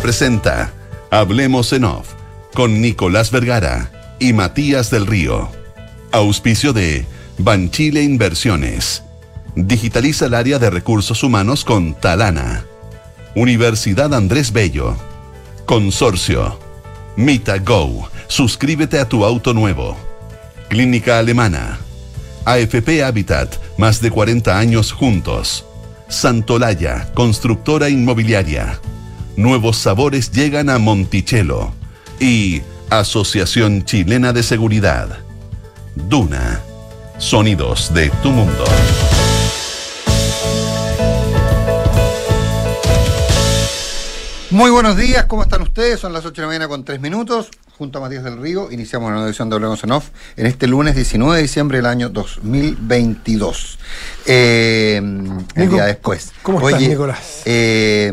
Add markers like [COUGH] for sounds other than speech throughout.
Presenta Hablemos en Off con Nicolás Vergara y Matías del Río. Auspicio de Banchile Inversiones. Digitaliza el área de recursos humanos con Talana. Universidad Andrés Bello. Consorcio. Mita Go. Suscríbete a tu auto nuevo. Clínica Alemana. AFP Habitat. Más de 40 años juntos. Santolaya. Constructora inmobiliaria. Nuevos sabores llegan a Monticello. Y Asociación Chilena de Seguridad. Duna. Sonidos de tu mundo. Muy buenos días, ¿cómo están ustedes? Son las 8 de la mañana con 3 minutos. Junto a Matías del Río, iniciamos una nueva edición de Hablemos en Off en este lunes 19 de diciembre del año 2022. Eh, el Nico, día después. ¿cómo estás, Nicolás? eh,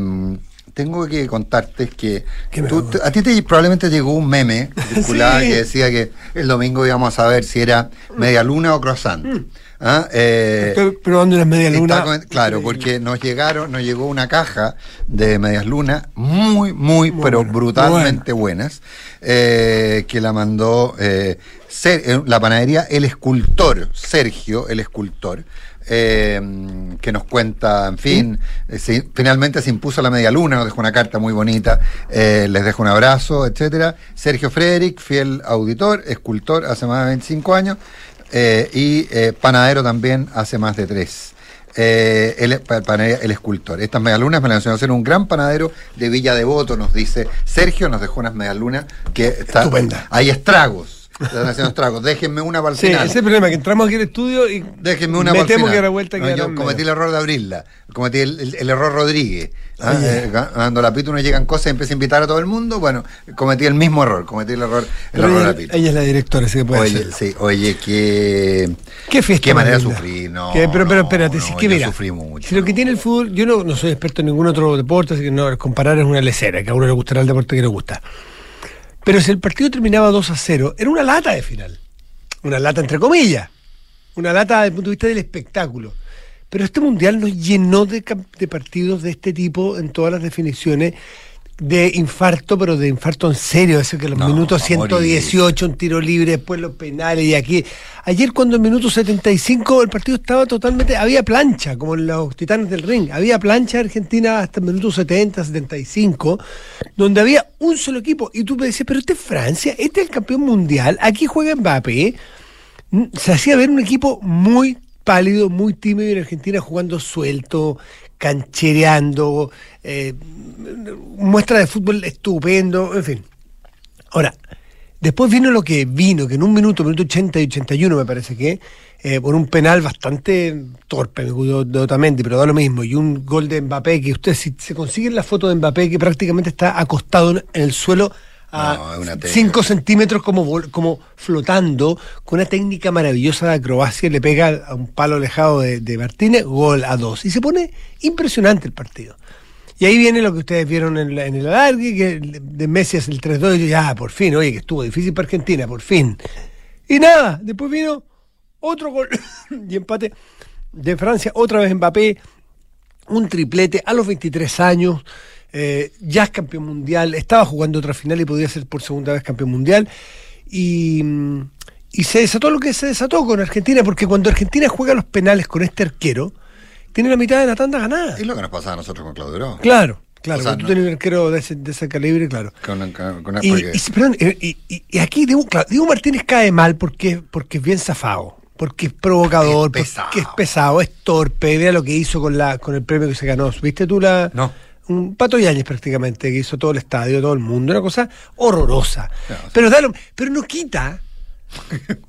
tengo que contarte que a ti te, probablemente llegó un meme [LAUGHS] Sí. que decía que el domingo íbamos a ver si era media luna o croissant. ¿Ah? Eh, Estoy probando unas media Está luna. con- claro, porque nos llegaron, nos llegó una caja de medias lunas muy, muy, Muy pero brutalmente buenas, eh, que la mandó eh, Ser- eh, la panadería El Escultor, Sergio El Escultor, eh, que nos cuenta, en fin, eh, si- finalmente se impuso la media luna, nos dejó una carta muy bonita, eh, les dejo un abrazo, etcétera. Sergio Frederick, fiel auditor, escultor hace más de 25 años, eh, y panadero también hace más de tres. Eh, el, Escultor. Estas medialunas me las enseñó a hacer un gran panadero de Villa Devoto, nos dice Sergio, nos dejó unas medialunas que está, Estupenda. hay estragos. Están haciendo estragos. Déjenme una para el Sí, final. ese es el problema, que entramos aquí al estudio y Déjenme una me para el temo final. que a la vuelta No, Yo cometí el error de abrirla. Cometí el, el- el error Rodríguez. Ah, Oye. eh, cuando la pito no llegan cosas y empieza a invitar a todo el mundo, bueno, cometí el mismo error. Cometí el error, el error de la ella, pito. ella es la directora, así que puede Oye, hacerlo. sí, oye, qué. Qué fiesta Qué manera de sufrir, no. Que- pero, pero espérate, no, si es que mira, sufrí mucho. si lo que tiene el fútbol, yo no, no soy experto en ningún otro deporte, así que no, comparar es una lecera, que a uno le gustará el deporte que le gusta. Pero si el partido terminaba 2 a 0, era una lata de final. Una lata entre comillas. Una lata desde el punto de vista del espectáculo. Pero este mundial nos llenó de, de partidos de este tipo en todas las definiciones de infarto, pero de infarto en serio, eso que los No, minutos a morir. 118, un tiro libre, después los penales y aquí. Ayer cuando en minuto 75 el partido estaba totalmente, había plancha, como en los Titanes del Ring, había plancha Argentina hasta el minuto 70, 75, donde había un solo equipo. Y tú me decías, pero este es Francia, este es el campeón mundial, aquí juega Mbappé. Mm, Se hacía ver un equipo muy pálido, muy tímido en Argentina jugando suelto, canchereando, eh, muestra de fútbol estupendo, en fin. Ahora, después vino lo que vino, que en un minuto, minuto 80 y 81 me parece que, eh, por un penal bastante torpe, me cuidó de Otamendi, pero da lo mismo, y un gol de Mbappé, que ustedes si se consiguen la foto de Mbappé, que prácticamente está acostado en el suelo a es una técnica. 5 centímetros como, como flotando, con una técnica maravillosa de acrobacia, le pega a un palo alejado de, de Martínez, gol a dos. Y se pone impresionante el partido. Y ahí viene lo que ustedes vieron en, la- en el alargue, que de de Messi es el 3-2, y yo, ya, por fin, oye, que estuvo difícil para Argentina, por fin. Y nada, después vino otro gol [COUGHS] y empate de Francia, otra vez Mbappé, un triplete a los 23 años, eh, ya es campeón mundial, estaba jugando otra final y podía ser por segunda vez campeón mundial. Y, mm, y se desató lo que se desató con Argentina, porque cuando Argentina juega los penales con este arquero, tiene la mitad de la tanda ganada. Es lo que nos pasaba a nosotros con Claudio. Claro, claro, O sea, cuando no- tú tienes un arquero de ese, de ese calibre, claro. Con, con- con- Y, porque- y- perdón, y- y- aquí Diego, claro, Diego Martínez cae mal porque, porque es bien zafado, porque es provocador, Es porque es pesado, es torpe. Vea lo que hizo con la con el premio que se ganó. ¿Viste tú la.? No. Un Pato Yáñez prácticamente, que hizo todo el estadio, todo el mundo, una cosa horrorosa. Claro, sí. pero, da lo- pero no quita,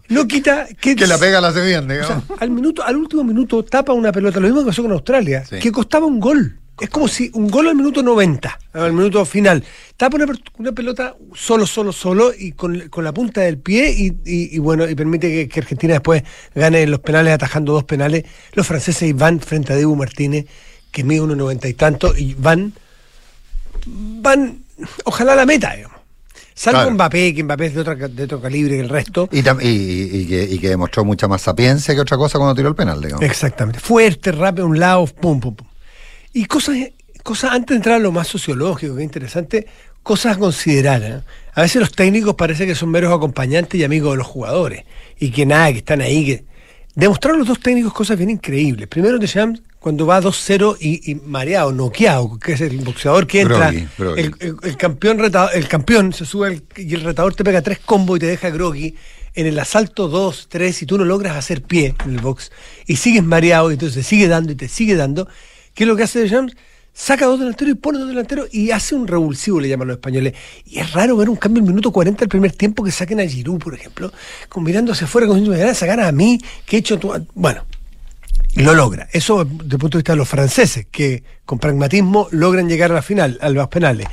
no quita que, que la pega la hace bien, o sea, digamos. al minuto, al último minuto tapa una pelota, lo mismo que pasó con Australia, Sí. que costaba un gol. Es como si un gol al minuto 90, al minuto final. Tapa una, pelota solo, solo, solo y con, con la punta del pie y, y- y bueno, y permite que, que Argentina después gane los penales atajando dos penales. Los franceses van frente a Dibu Martínez, que mide unos 90 y tanto, y van, van, ojalá la meta, digamos. Salvo Claro. Mbappé, que Mbappé es de, otra, de otro calibre que el resto. Y, tam- y- y- y que, y que demostró mucha más sapiencia que otra cosa cuando tiró el penal, digamos. Exactamente. Fuerte, rápido, un lado, pum, pum, pum. Y cosas cosas, antes de entrar a lo más sociológico, que es interesante, cosas a considerar. ¿eh? A veces los técnicos parece que son meros acompañantes y amigos de los jugadores. Y que nada, que están ahí. Que... Demostraron los dos técnicos cosas bien increíbles. Primero, Deschamps, cuando va 2-0 y, y, mareado, noqueado, que es el boxeador que entra, Groggy, groggy. El, el- el campeón retador- el campeón se sube al- y el retador te pega tres combos y te deja groggy. En el asalto 2, 3, y tú no logras hacer pie en el box y sigues mareado y entonces te sigue dando y te sigue dando, ¿qué es lo que hace Deschamps? Saca dos delanteros y pone dos delanteros y hace un revulsivo, le llaman los españoles. Y es raro ver un cambio en minuto 40 del primer tiempo que saquen a Giroud, por ejemplo, afuera, como diciendo, me van a sacar a mí, que he hecho tu... Bueno, lo logra. Eso desde el punto de vista de los franceses, que con pragmatismo logran llegar a la final, a los penales.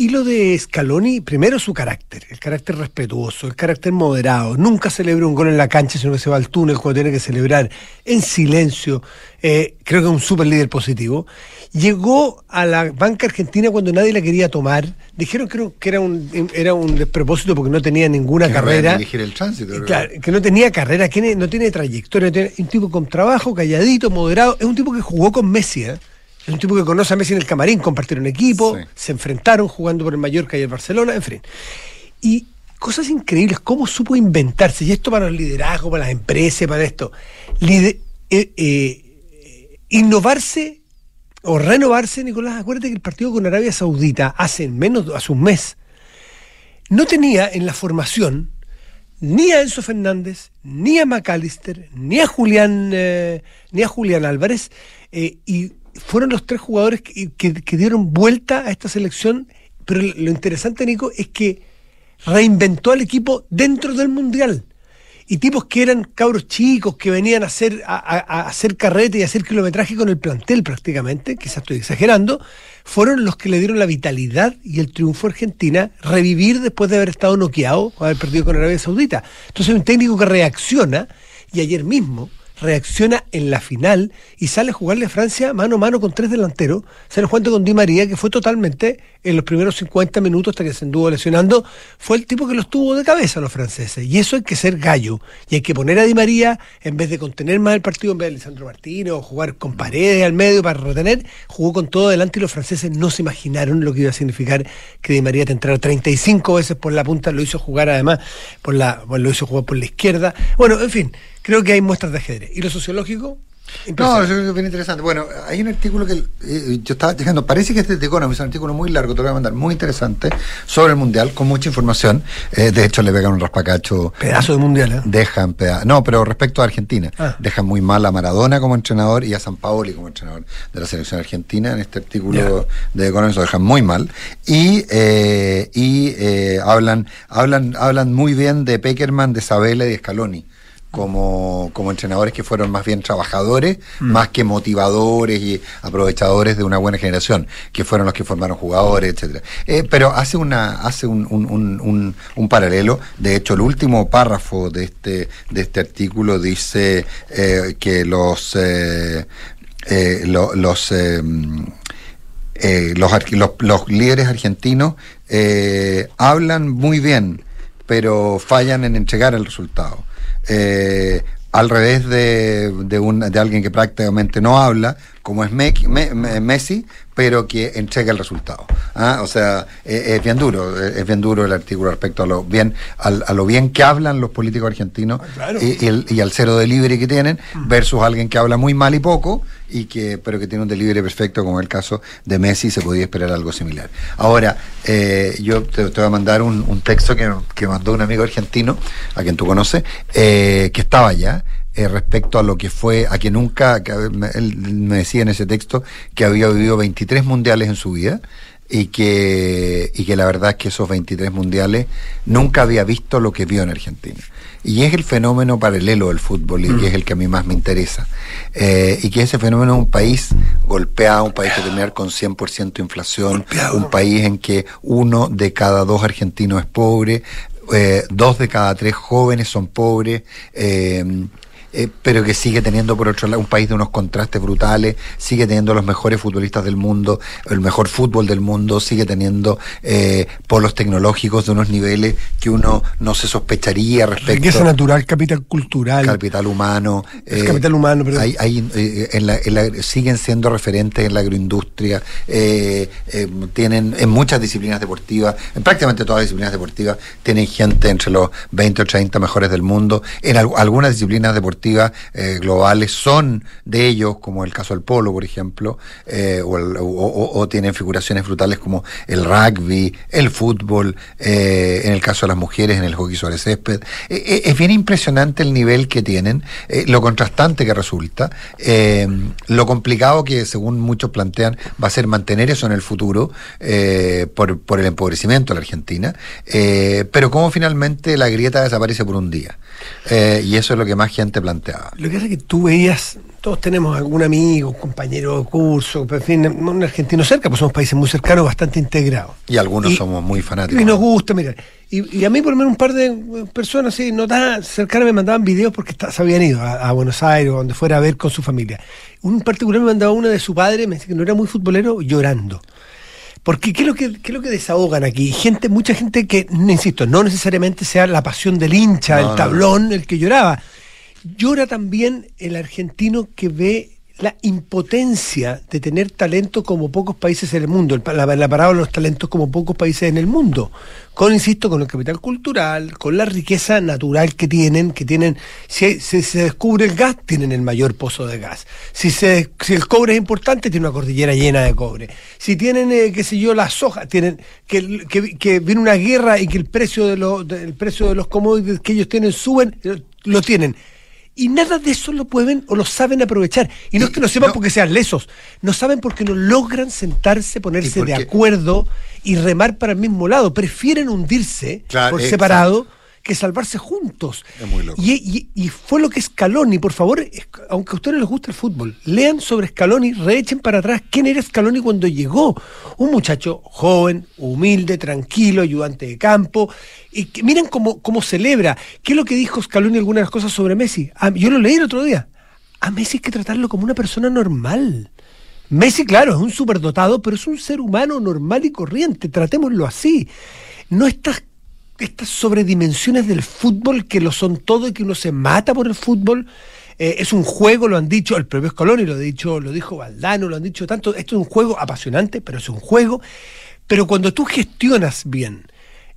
Y lo de Scaloni, primero su carácter, el carácter respetuoso, el carácter moderado. Nunca celebra un gol en la cancha, sino que se va al túnel cuando tiene que celebrar en silencio. Eh, creo que es un super líder positivo. Llegó a la banca argentina cuando nadie la quería tomar. Dijeron creo que era un, era un despropósito porque no tenía ninguna Que carrera. el tránsito. Claro, que no tenía carrera, que no tiene trayectoria, tiene- un tipo con trabajo, calladito, moderado, es un tipo que jugó con Messi, ¿eh? Es un tipo que conoce a Messi en el camarín, compartieron equipo, Sí. se enfrentaron jugando por el Mallorca y el Barcelona, en fin. Y cosas increíbles, cómo supo inventarse, y esto para el liderazgo, para las empresas, para esto, eh, eh, innovarse o renovarse, Nicolás, acuérdate que el partido con Arabia Saudita hace menos, hace un mes, no tenía en la formación ni a Enzo Fernández, ni a McAllister, ni a Julián, eh, ni a Julián Álvarez, eh, y fueron los tres jugadores que, dieron vuelta a esta selección. Pero lo interesante, Nico, es que reinventó al equipo dentro del Mundial. Y tipos que eran cabros chicos, que venían a hacer, a, hacer carrete y a hacer kilometraje con el plantel prácticamente, quizás estoy exagerando, fueron los que le dieron la vitalidad y el triunfo a Argentina, revivir después de haber estado noqueado o haber perdido con Arabia Saudita. Entonces un técnico que reacciona, y ayer mismo reacciona en la final y sale a jugarle a Francia mano a mano con tres delanteros, sale jugando con Di María, que fue totalmente en los primeros 50 minutos hasta que se anduvo lesionando, fue el tipo que los tuvo de cabeza a los franceses. Y eso hay que ser gallo. Y hay que poner a Di María, en vez de contener más el partido, en vez de Lisandro Martínez, o jugar con paredes al medio para retener, jugó con todo adelante y los franceses no se imaginaron lo que iba a significar que Di María te entrara 35 veces por la punta, lo hizo jugar además, por la, bueno, lo hizo jugar por la izquierda. Bueno, en fin, creo que hay muestras de ajedrez. ¿Y lo sociológico? No, Impresionante. yo creo que es bien interesante. Bueno, hay un artículo que eh, yo estaba dejando, parece que es de Economist, es un artículo muy largo, te lo voy a mandar, muy interesante, sobre el Mundial, con mucha información. Eh, de hecho, le pegan un raspacacho. Pedazo de mundial, ¿eh? Dejan peda- No, pero respecto a Argentina, Ah. dejan muy mal a Maradona como entrenador y a San Paoli como entrenador de la selección argentina. En este artículo de Economist lo dejan muy mal. Y, eh, y eh, hablan, hablan, hablan muy bien de Peckerman, de Sabela y de Scaloni. Como, como entrenadores que fueron más bien trabajadores, más que motivadores y aprovechadores de una buena generación, que fueron los que formaron jugadores, etcétera. Eh, pero hace una, hace un, un, un, un- paralelo. De hecho, el último párrafo de este, de este artículo dice eh, que los eh, eh, lo- los los, los, los líderes argentinos eh, hablan muy bien, pero fallan en entregar el resultado. Eh, al revés de, de, un- de alguien que prácticamente no habla, como es Me- Me- Me- Messi, pero que entrega el resultado. ¿ah? O sea, eh, es bien duro, eh, es bien duro el artículo respecto a lo bien, al- a lo bien que hablan los políticos argentinos claro. y, y el- y al cero delivery que tienen, versus alguien que habla muy mal y poco, y que, pero que tiene un delivery perfecto, como el caso de Messi, se podía esperar algo similar. Ahora, eh, yo te, te voy a mandar un, un texto que, que mandó un amigo argentino, a quien tú conoces, eh, que estaba allá, eh, respecto a lo que fue, a que nunca, que, me- él me decía en ese texto que había vivido 23 mundiales en su vida y que, y que la verdad es que esos 23 mundiales nunca había visto lo que vio en Argentina. Y es el fenómeno paralelo del fútbol y que es el que a mí más me interesa. Eh, y que ese fenómeno es un país golpeado, un país que terminar con 100% inflación, Golpeado. un país en que uno de cada dos argentinos es pobre, eh, dos de cada tres jóvenes son pobres. eh, eh, pero que sigue teniendo por otro lado un país de unos contrastes brutales, sigue teniendo los mejores futbolistas del mundo, el mejor fútbol del mundo, sigue teniendo eh, polos tecnológicos de unos niveles que uno no se sospecharía respecto. Riqueza natural, capital cultural. Capital humano. Eh, capital humano, pero... Hay, en la, siguen siendo referentes en la agroindustria, tienen en muchas disciplinas deportivas, en prácticamente todas las disciplinas deportivas, tienen gente entre los 20 o 30 mejores del mundo. En algunas disciplinas deportivas eh, globales son de ellos, como el caso del polo, por ejemplo, eh, o, tienen figuraciones brutales como el rugby, el fútbol, eh, en el caso de las mujeres, en el hockey sobre césped. es bien impresionante el nivel que tienen, lo contrastante que resulta, lo complicado que, según muchos plantean, va a ser mantener eso en el futuro por, por el empobrecimiento de la Argentina, pero cómo finalmente la grieta desaparece por un día. Y eso es lo que más gente planteaba. Lo que hace que tú veías, todos tenemos algún amigo, compañero de curso, en fin, un argentino cerca, pues somos países muy cercanos, bastante integrados. Y algunos somos muy fanáticos. Y nos gusta, mira. Y, a mí, por lo menos, un par de personas así, no tan cercanas, me mandaban videos porque se habían ido a, Buenos Aires o donde fuera a ver con su familia. Un particular me mandaba una de su padre, me decía que no era muy futbolero, llorando. Porque ¿qué es, lo que, qué es lo que desahogan aquí? Gente, mucha gente que, insisto, no necesariamente sea la pasión del hincha, el tablón, el que lloraba. Llora también el argentino que ve la impotencia de tener talento como pocos países en el mundo, la, la de los talentos como pocos países en el mundo, con, insisto, con el capital cultural, con la riqueza natural que tienen, que tienen, si, se descubre el gas, tienen el mayor pozo de gas, si, se, si el cobre es importante, tienen una cordillera llena de cobre, si tienen, eh, qué sé yo, la soja, tienen, que, que, viene una guerra y que el precio de, los el precio de los commodities que ellos tienen suben, lo tienen y nada de eso lo pueden o lo saben aprovechar. Y no es que no sepan porque sean lesos, no saben porque no logran sentarse, ponerse de acuerdo y remar para el mismo lado. Prefieren hundirse por separado que salvarse juntos. Y, fue lo que Scaloni, por favor, aunque a ustedes les guste el fútbol, lean sobre Scaloni, reechen para atrás quién era Scaloni cuando llegó. Un muchacho joven, humilde, tranquilo, ayudante de campo. Y que, miren cómo, cómo celebra. ¿Qué es lo que dijo Scaloni algunas cosas sobre Messi? Ah, yo lo leí el otro día. A Messi hay que tratarlo como una persona normal. Messi, claro, es un superdotado, pero es un ser humano normal y corriente. Tratémoslo así. No estás estas sobredimensiones del fútbol que lo son todo y que uno se mata por el fútbol. Eh, es un juego, lo han dicho el propio Scaloni, lo, ha dicho, lo dijo Valdano, lo han dicho tanto. Esto es un juego apasionante, pero es un juego. Pero cuando tú gestionas bien,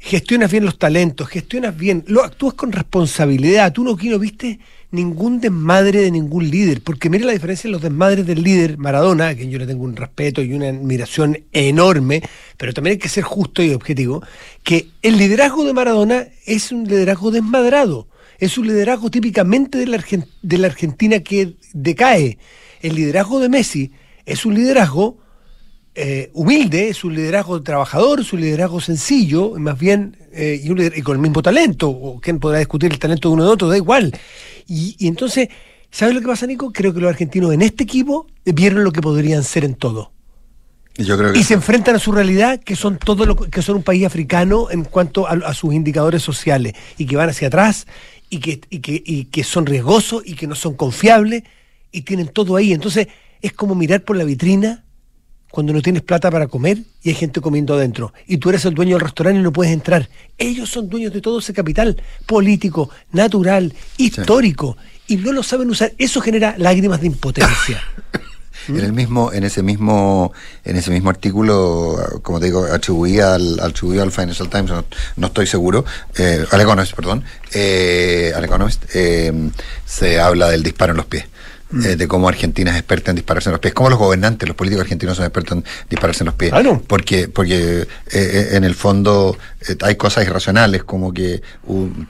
gestionas bien los talentos, gestionas bien, lo actúas con responsabilidad, tú no, no viste ningún desmadre de ningún líder, porque mire la diferencia en los desmadres del líder Maradona, a quien yo le tengo un respeto y una admiración enorme, pero también hay que ser justo y objetivo, que el liderazgo de Maradona es un liderazgo desmadrado, es un liderazgo típicamente de la, de la Argentina que decae. El liderazgo de Messi es un liderazgo eh, humilde, es un liderazgo trabajador, es un liderazgo sencillo, más bien, eh, y, con el mismo talento, o quién podrá discutir el talento de uno de otro, da igual. Y, entonces, ¿sabes lo que pasa, Nico? Creo que los argentinos en este equipo vieron lo que podrían ser en todo. Y, se enfrentan a su realidad, que son todo lo que son un país africano en cuanto a, sus indicadores sociales, y que van hacia atrás, y que, y que, y que son riesgosos, y que no son confiables, y tienen todo ahí. Entonces, es como mirar por la vitrina cuando no tienes plata para comer y hay gente comiendo adentro. Y tú eres el dueño del restaurante y no puedes entrar. Ellos son dueños de todo ese capital político, natural, histórico. Y no lo saben usar. Eso genera lágrimas de impotencia. [LAUGHS] En el mismo, en ese mismo, en ese mismo artículo, como te digo, atribuía al, atribuido al Financial Times, no, estoy seguro, eh, al Economist, perdón, eh, al Economist, eh, se habla del disparo en los pies. Eh, de cómo Argentina es experta en dispararse en los pies, como los gobernantes, los políticos argentinos son expertos en dispararse en los pies. Porque, porque eh, eh, en el fondo hay cosas irracionales, como que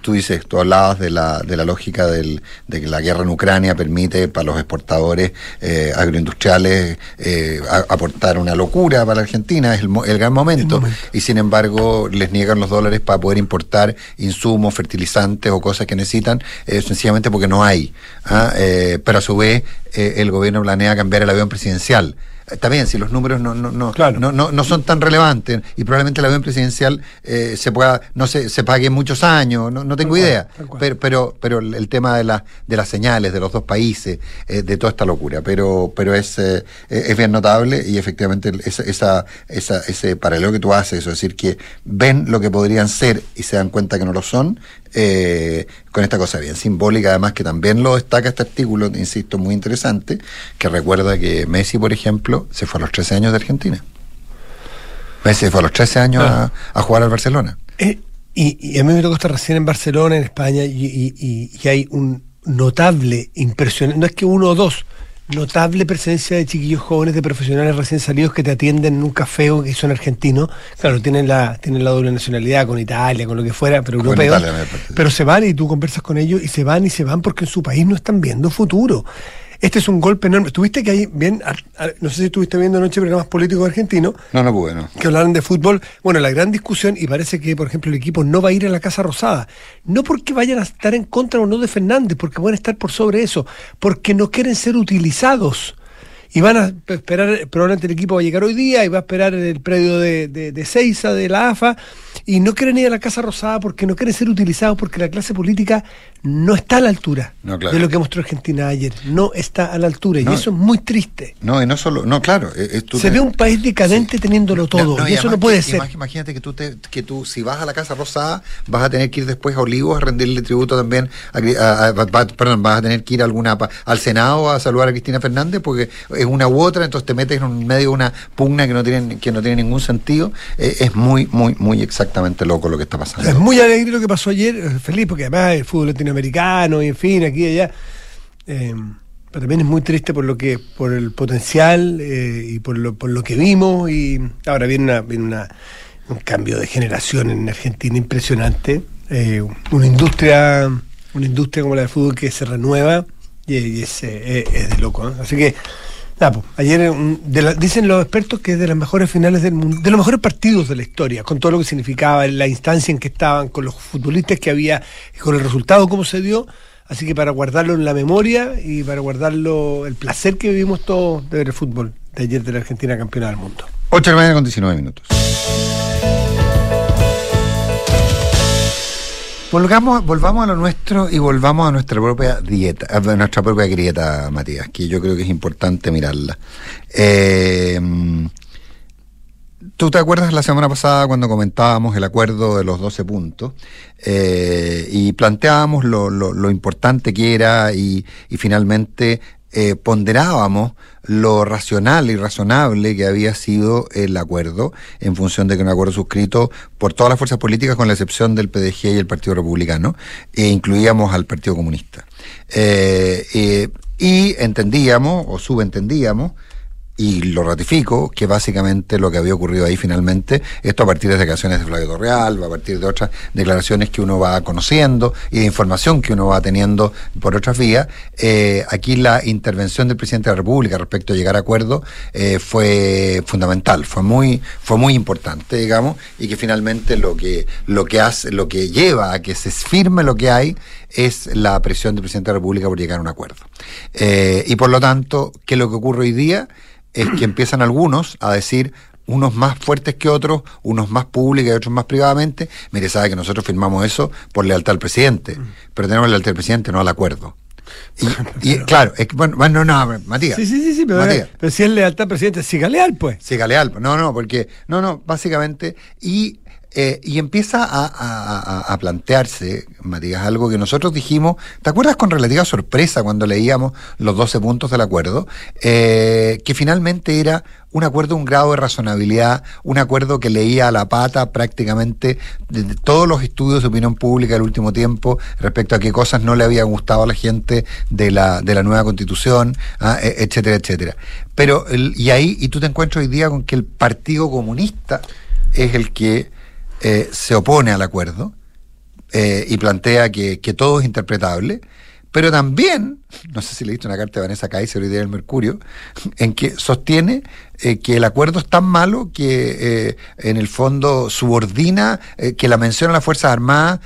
tú dices, tú hablabas de la, de la lógica del, de que la guerra en Ucrania permite para los exportadores agroindustriales aportar una locura para Argentina, es el, el gran momento, y sin embargo les niegan los dólares para poder importar insumos, fertilizantes o cosas que necesitan, sencillamente porque no hay. ¿ah? pero a su vez que eh, el gobierno planea cambiar el avión presidencial. Está bien, si los números no, no, no, Claro. no, no, no son tan relevantes y probablemente el avión presidencial eh, se pueda, no se, se pague en muchos años, no, no tengo cual, idea. Pero, pero, pero el tema de, la, de las señales de los dos países, eh, de toda esta locura, pero, pero es, eh, es bien notable y efectivamente esa, esa, esa- ese paralelo que tú haces, es decir, que ven lo que podrían ser y se dan cuenta que no lo son, eh, con esta cosa bien simbólica, además que también lo destaca este artículo, insisto, muy interesante, que recuerda que Messi, por ejemplo, se fue a los 13 años de Argentina. Messi se fue a los 13 años a, a jugar al Barcelona. Eh, y, y a mí me tocó estar recién en Barcelona, en España, y- y hay un notable, impresionante, no es que uno o dos, notable presencia de chiquillos jóvenes, de profesionales recién salidos que te atienden en un café o que son argentinos. Claro, tienen la, tienen la doble nacionalidad con Italia, con lo que fuera, pero europeos. Pero se van y tú conversas con ellos y se van y se van porque en su país no están viendo futuro. Este es un golpe enorme. Tuviste que ahí, bien, ar- no sé si estuviste viendo anoche programas políticos argentinos, No, no pude, no. que hablaron de fútbol. Bueno, la gran discusión, y parece que, por ejemplo, el equipo no va a ir a la Casa Rosada. No porque vayan a estar en contra o no de Fernández, porque van a estar por sobre eso, porque no quieren ser utilizados. Y van a esperar, probablemente el equipo va a llegar hoy día y va a esperar en el predio de, de, de Seiza, de la AFA, y no quieren ir a la Casa Rosada porque no quieren ser utilizados, porque la clase política no está a la altura No, claro. de lo que mostró Argentina ayer. No está a la altura, No. y eso es muy triste. No, y no solo, no, claro. tú Se te- ve un país decadente teniéndolo todo, y, y eso no puede que- ser. imag- Imagínate que tú, te, que tú, si vas a la Casa Rosada, vas a tener que ir después a Olivos a rendirle tributo también, a, a- a- perdón, vas a tener que ir a alguna, al Senado a saludar a Cristina Fernández, porque es una u otra, entonces te metes en medio de una pugna que no tiene, que no tiene ningún sentido. Eh, es muy, muy, muy exactamente loco lo que está pasando. Es muy alegre lo que pasó ayer, eh, feliz, porque además el fútbol latinoamericano y en fin, aquí y allá. Eh, pero también es muy triste por lo que, por el potencial y por lo, por lo que vimos. Y ahora viene, una, viene una- un cambio de generación en Argentina impresionante. Una industria, una industria como la del fútbol que se renueva y, es, eh, es de loco. Así que Pues, ayer la- dicen los expertos que es de las mejores finales del mundo, de los mejores partidos de la historia, con todo lo que significaba, la instancia en que estaban, con los futbolistas que había, con el resultado como se dio. Así que para guardarlo en la memoria y para guardarlo el placer que vivimos todos de ver el fútbol de ayer de la Argentina campeona del mundo. 8 de la mañana con 19 minutos. Volvamos, volvamos a lo nuestro y volvamos a nuestra propia dieta, a nuestra propia grieta, Matías, que yo creo que es importante mirarla. Eh, ¿Tú te acuerdas la semana pasada cuando comentábamos el acuerdo de los 12 puntos eh, y planteábamos lo, lo- lo importante que era y, y finalmente eh, ponderábamos lo racional y razonable que había sido el acuerdo en función de que un acuerdo suscrito por todas las fuerzas políticas con la excepción del PDG y el Partido Republicano e incluíamos al Partido Comunista. Eh, eh, y entendíamos o subentendíamos y lo ratifico, que básicamente lo que había ocurrido ahí finalmente, esto a partir de declaraciones de Flavio Torreal, a partir de otras declaraciones que uno va conociendo y de información que uno va teniendo por otras vías, eh, aquí la intervención del presidente de la República respecto a llegar a acuerdo eh, fue fundamental, fue muy, fue muy importante, digamos, y que finalmente lo que, lo que hace, lo que lleva a que se firme lo que hay es la presión del presidente de la República por llegar a un acuerdo. Eh, y por lo tanto, ¿qué es lo que ocurre hoy día? Es que empiezan algunos a decir, unos más fuertes que otros, unos más públicos y otros más privadamente, mire, sabe que nosotros firmamos eso por lealtad al presidente, pero tenemos lealtad al presidente, no al acuerdo. Y, [LAUGHS] y, claro, es que, bueno, no, no, Matías. Sí, sí, sí, sí, pero, Matías. pero si es lealtad, presidente, siga leal, pues. Siga leal. No, no, porque. No, no, básicamente. Y, eh, y empieza a, a- a- plantearse, Matías, algo que nosotros dijimos. ¿Te acuerdas con relativa sorpresa cuando leíamos los 12 puntos del acuerdo? Eh, que finalmente era un acuerdo, un grado de razonabilidad, un acuerdo que leía a la pata prácticamente de, todos los estudios de opinión pública del último tiempo respecto a qué cosas no le habían gustado a la gente de la, de la nueva constitución, ah, e- etcétera, etcétera. Pero, y ahí, y tú te encuentras hoy día con que el Partido Comunista es el que eh, se opone al acuerdo eh, y plantea que, que todo es interpretable, pero también no sé si leíste una carta de Vanessa Kaiser hoy día del Mercurio, en que sostiene eh, que el acuerdo es tan malo que eh, en el fondo subordina, eh, que la menciona a las Fuerzas Armadas,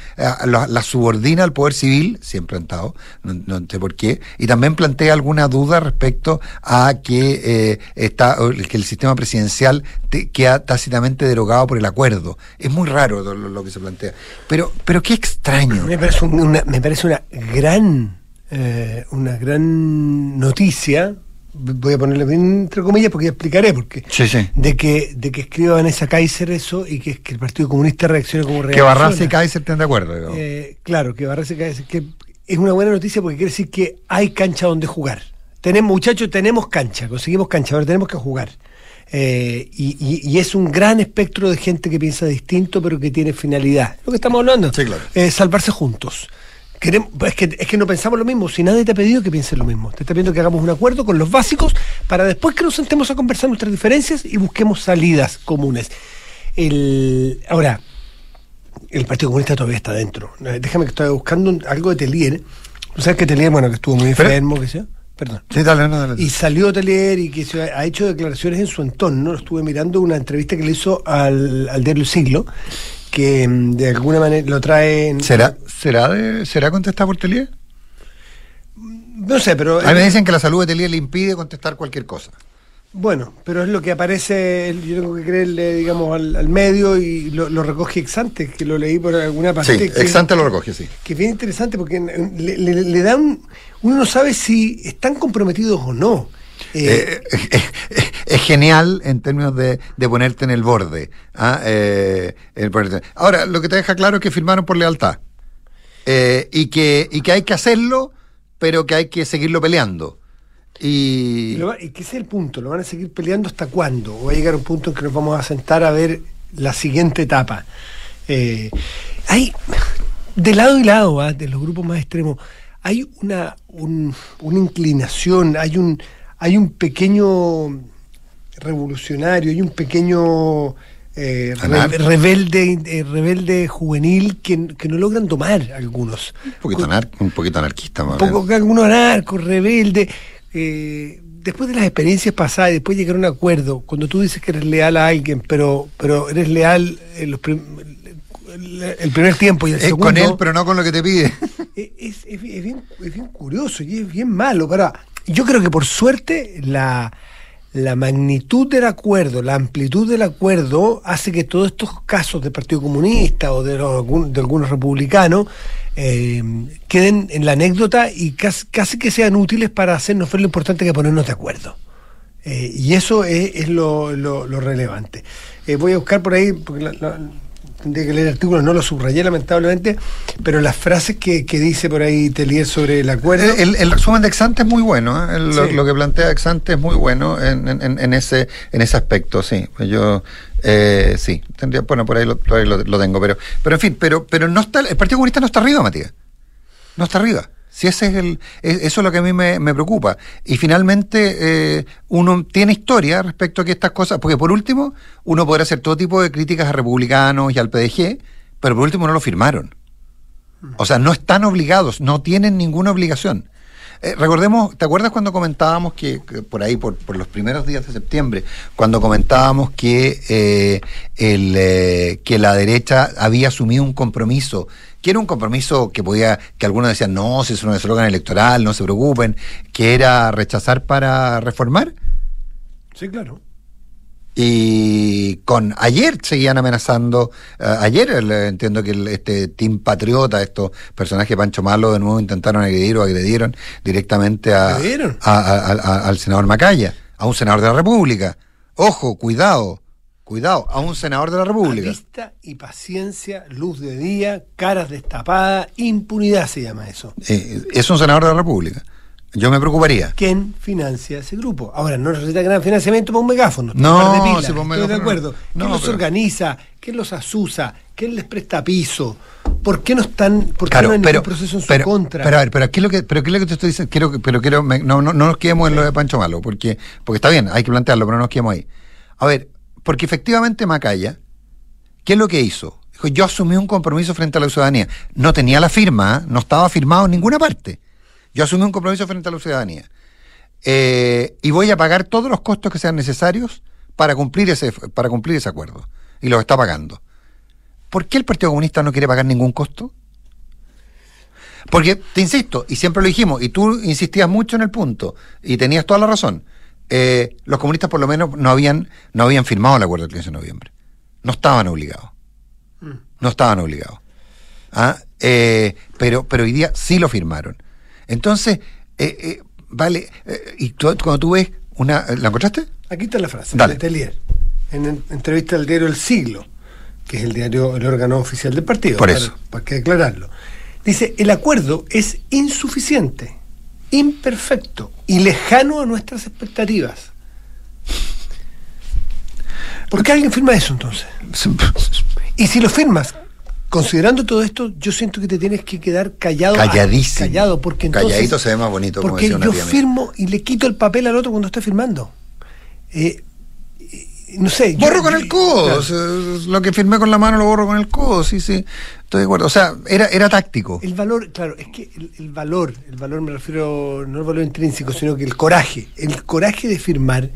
la, la, subordina al Poder Civil, siempre han estado, no, no, sé por qué, y también plantea alguna duda respecto a que, está, que el sistema presidencial te, queda tácitamente derogado por el acuerdo. Es muy raro lo, lo que se plantea. Pero, pero qué extraño. Me parece una, me parece una gran eh, una gran noticia, voy a ponerle entre comillas porque ya explicaré porque sí, sí. de que de que escriba Vanessa Kaiser eso y que, que el Partido Comunista reaccione como reacciona. Que Barras y Kaiser estén de acuerdo. Eh, claro, que Barras y Kaiser que es una buena noticia porque quiere decir que hay cancha donde jugar. Tenemos, muchachos, tenemos cancha, conseguimos cancha, ahora tenemos que jugar. Eh, y, y, y, es un gran espectro de gente que piensa distinto, pero que tiene finalidad. Lo que estamos hablando, sí, claro. eh, salvarse juntos. Queremos, es, que, es que no pensamos lo mismo. Si nadie te ha pedido que pienses lo mismo, te está pidiendo que hagamos un acuerdo con los básicos para después que nos sentemos a conversar nuestras diferencias y busquemos salidas comunes. El, ahora, el Partido Comunista todavía está dentro. Déjame que estoy buscando algo de Telier. ¿Tú sabes que Telier, bueno, que estuvo muy enfermo, que sea? Perdón. Sí, dale, no, dale. Y salió Telier y que se ha hecho declaraciones en su entorno. Estuve mirando una entrevista que le hizo al, al diario Siglo que de alguna manera lo traen. ¿Será, será, de, ¿será contestar por Telier? No sé, pero. A mí me dicen que la salud de Telier le impide contestar cualquier cosa. Bueno, pero es lo que aparece, yo tengo que creerle, digamos, al, al medio y lo, lo, recoge Exante, que lo leí por alguna parte. Sí, Exante lo recoge, sí. Que es bien interesante porque le, le, le da un. Uno no sabe si están comprometidos o no. Eh, eh, eh, [LAUGHS] es genial en términos de, de, ponerte en el borde. ¿ah? Eh, Ahora, lo que te deja claro es que firmaron por lealtad. y, que, y que hay que hacerlo, pero que hay que seguirlo peleando. Y... ¿Y, ¿Y qué es el punto? ¿Lo van a seguir peleando hasta cuándo? ¿O va a llegar un punto en que nos vamos a sentar a ver la siguiente etapa? hay, de lado y lado, ¿ah? de los grupos más extremos, hay una, un, una inclinación, hay un hay un pequeño revolucionario, hay un pequeño eh, re, rebelde, eh, rebelde juvenil que, que, no logran tomar algunos. Un poquito, anar, un poquito anarquista, más un poco, algunos anarcos, rebelde. Eh, después de las experiencias pasadas y después llegar a un acuerdo, cuando tú dices que eres leal a alguien, pero, pero eres leal en los prim el primer tiempo y el es segundo. con él, pero no con lo que te pide. [LAUGHS] Es, es, es, bien, es bien curioso y es bien malo. Para, yo creo que por suerte la, la magnitud del acuerdo, la amplitud del acuerdo hace que todos estos casos del Partido Comunista o de, de algunos republicanos eh, queden en la anécdota y casi, casi, que sean útiles para hacernos ver lo importante que ponernos de acuerdo. Eh, y eso es, es lo, relevante. Eh, voy a buscar por ahí, porque la, tendría que leer el artículo, no lo subrayé lamentablemente, pero las frases que, que dice por ahí Telier sobre el acuerdo. El, el resumen de Exante es muy bueno, ¿eh? el, sí. lo, lo, que plantea Exante es muy bueno en, en, en, ese, en ese aspecto, sí. Yo eh, sí, tendría, bueno, por ahí, lo, por ahí lo, lo, tengo, pero, pero en fin, pero, pero no está, el Partido Comunista no está arriba, Matías. No está arriba. Si ese es el, eso es lo que a mí me, preocupa. Y finalmente eh, uno tiene historia respecto a que estas cosas, porque por último uno podrá hacer todo tipo de críticas a republicanos y al PDG, pero por último no lo firmaron. O sea, no están obligados, no tienen ninguna obligación. Eh, recordemos, ¿te acuerdas cuando comentábamos que, por ahí, por, por, los primeros días de septiembre, cuando comentábamos que, eh, el, que la derecha había asumido un compromiso, que era un compromiso que podía, que algunos decían, no, si es un eslogan electoral, no se preocupen, que era rechazar para reformar? Sí, claro. Y con ayer seguían amenazando, uh, ayer el, entiendo que el, este Team Patriota, estos personajes Pancho Malo de nuevo intentaron agredir o agredieron directamente a, a, a, al senador Macaya, a un senador de la República. Ojo, cuidado, cuidado, a un senador de la República. Vista y paciencia, luz de día, caras destapadas, impunidad se llama eso. Eh, es un senador de la República. Yo me preocuparía. ¿Quién financia ese grupo? Ahora, no necesita gran financiamiento para un megáfono. No, de pila, si estoy megáfono, de acuerdo. no, ¿Quién los pero... organiza? ¿Quién los asusa? ¿Quién les presta piso? ¿Por qué no están, por qué claro, no hay pero, ningún proceso en su pero, contra? Pero a ver, pero ¿qué es lo que, pero qué es lo que te estoy diciendo? Quiero, pero quiero, me, no, no, no nos quedemos en lo de Pancho Malo, porque, porque está bien, hay que plantearlo, pero no nos quedemos ahí. A ver, porque efectivamente Macaya, ¿qué es lo que hizo? Dijo, yo asumí un compromiso frente a la ciudadanía. No tenía la firma, ¿eh? no estaba firmado en ninguna parte Yo asumí un compromiso frente a la ciudadanía. Eh, y voy a pagar todos los costos que sean necesarios para cumplir ese, para cumplir ese acuerdo. Y los está pagando. ¿Por qué el Partido Comunista no quiere pagar ningún costo? Porque, te insisto, y siempre lo dijimos, y tú insistías mucho en el punto, y tenías toda la razón, eh, los comunistas por lo menos no habían, no habían firmado el acuerdo del 15 de noviembre. No estaban obligados. Mm. No estaban obligados. ¿Ah? Eh, pero, pero hoy día sí lo firmaron. Entonces, eh, vale, y cuando tú ves una... ¿La encontraste? Aquí está la frase, Dale. Letelier, en entrevista al diario El Siglo, que es el diario, el órgano oficial del partido. Por eso. Para, para que declararlo. Dice, el acuerdo es insuficiente, imperfecto y lejano a nuestras expectativas. ¿Por qué alguien firma eso entonces? [LAUGHS] Y si lo firmas, considerando todo esto, yo siento que te tienes que quedar callado. Calladísimo. Callado, porque entonces, Calladito se ve más bonito. como Porque decía una yo firmo y le quito el papel al otro cuando está firmando. Eh, eh, no sé. yo- Borro con el codo. Claro. lo que firmé con la mano lo borro con el codo. Sí, sí. Estoy de acuerdo. O sea, era, era táctico. El valor, claro, es que el, el valor, el valor me refiero no al valor intrínseco, sino que el coraje, el coraje de firmar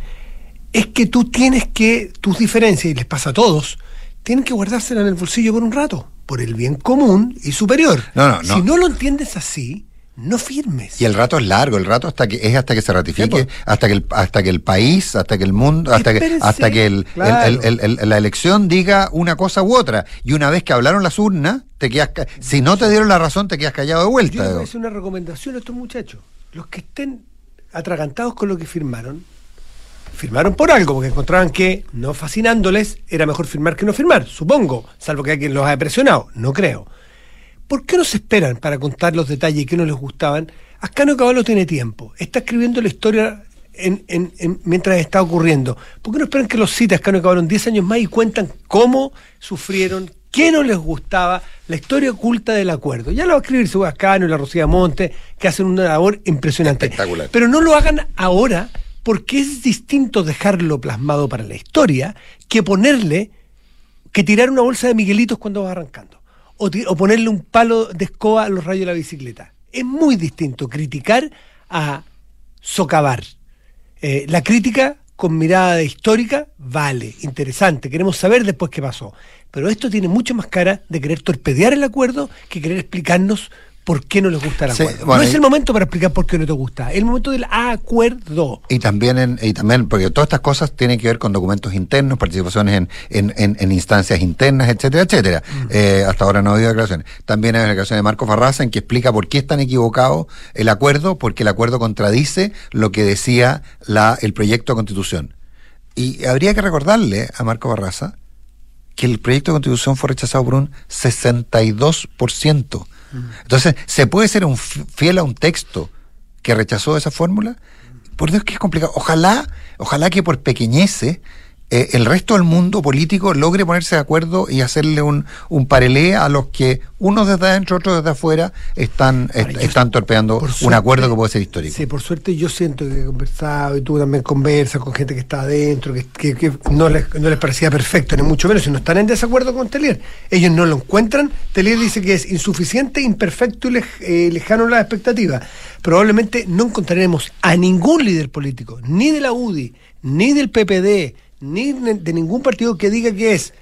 es que tú tienes que, tus diferencias, y les pasa a todos, tienen que guardárselas en el bolsillo por un rato, por el bien común y superior. No, no, no. Si no lo entiendes así, no firmes. Y el rato es largo, el rato hasta que es hasta que se ratifique, pues. hasta que el hasta que el país, hasta que el mundo, hasta que hasta que el, claro. la elección diga una cosa u otra. Y una vez que hablaron las urnas, te quedas si no te dieron la razón, te quedas callado de Yo vuelta. a hacer una recomendación a estos muchachos. Los que estén atragantados con lo que firmaron, firmaron por algo, porque encontraban que, no fascinándoles, era mejor firmar que no firmar, supongo, salvo que alguien los haya presionado, no creo. ¿Por qué no se esperan para contar los detalles que no les gustaban? Ascano Caballo tiene tiempo, está escribiendo la historia en- en- en- mientras está ocurriendo. ¿Por qué no esperan que los cite Ascano Caballo en 10 años más y cuentan cómo sufrieron, qué no les gustaba, la historia oculta del acuerdo? Ya lo va a escribir seguro Ascano y la Rocía Monte, que hacen una labor impresionante. Espectacular. Pero no lo hagan ahora porque es distinto dejarlo plasmado para la historia que ponerle que tirar una bolsa de Miguelitos cuando vas arrancando. O, o ponerle un palo de escoba a los rayos de la bicicleta. Es muy distinto criticar a socavar. Eh, la crítica con mirada histórica vale, interesante, queremos saber después qué pasó. Pero esto tiene mucho más cara de querer torpedear el acuerdo que querer explicarnos por qué no les gusta el Sí, acuerdo. bueno, no es el momento para explicar por qué no te gusta, es el momento del acuerdo. Y también, en- y también, porque todas estas cosas tienen que ver con documentos internos, participaciones en, en, en- en instancias internas, etcétera, etcétera. Eh, hasta ahora no ha habido declaraciones. También hay una declaración de Marco Farraza en que explica por qué es tan equivocado el acuerdo, porque el acuerdo contradice lo que decía la, el proyecto de constitución. Y habría que recordarle a Marco Barraza que el proyecto de constitución fue rechazado por un 62%. Entonces, ¿se puede ser un fi- fiel a un texto que rechazó esa fórmula? Por Dios que es complicado. Ojalá, ojalá que por pequeñeces eh, el resto del mundo político logre ponerse de acuerdo y hacerle un, un parelé a los que unos desde adentro, otros desde afuera están, est- están torpeando un acuerdo que puede ser histórico. Sí, por suerte yo siento que he conversado y tú también conversas con gente que está adentro, que, que- que no, les, no les parecía perfecto, ni mucho menos, si no están en desacuerdo con Telier. Ellos no lo encuentran. Telier dice que es insuficiente, imperfecto y lej- eh, lejano a las expectativas. Probablemente no encontraremos a ningún líder político, ni de la UDI, ni del PPD, ni de ningún partido que diga que es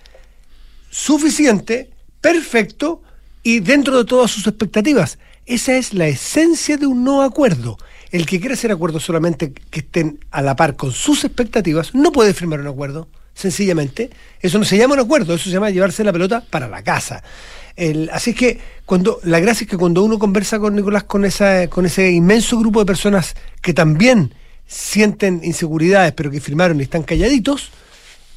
suficiente, perfecto y dentro de todas sus expectativas. Esa es la esencia de un no acuerdo. El que quiere hacer acuerdos solamente que estén a la par con sus expectativas no puede firmar un acuerdo, sencillamente. Eso no se llama un acuerdo, eso se llama llevarse la pelota para la casa. Así es que cuando la gracia es que cuando uno conversa con Nicolás con esa con ese inmenso grupo de personas que también sienten inseguridades pero que firmaron y están calladitos,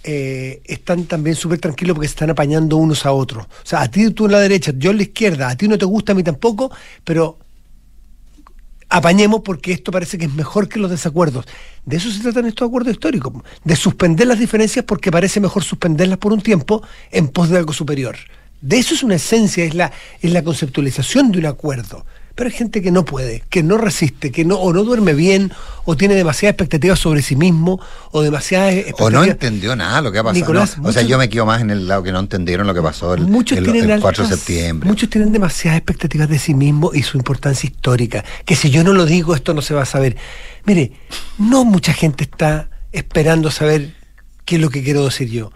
eh, están también súper tranquilos porque se están apañando unos a otros. O sea, a ti tú en la derecha, yo en la izquierda, a ti no te gusta, a mí tampoco, pero apañemos porque esto parece que es mejor que los desacuerdos. De eso se tratan estos acuerdos históricos, de suspender las diferencias porque parece mejor suspenderlas por un tiempo en pos de algo superior. De eso es una esencia, es la, es la conceptualización de un acuerdo. Pero hay gente que no puede, que no resiste, que no, o no duerme bien, o tiene demasiadas expectativas sobre sí mismo, o demasiadas O no entendió nada lo que ha pasado. o sea, yo me quedo más en el lado que no entendieron lo que pasó el, muchos el, 4 de septiembre. Muchos tienen demasiadas expectativas de sí mismo y su importancia histórica, que si yo no lo digo, esto no se va a saber. Mire, no mucha gente está esperando saber qué es lo que quiero decir yo.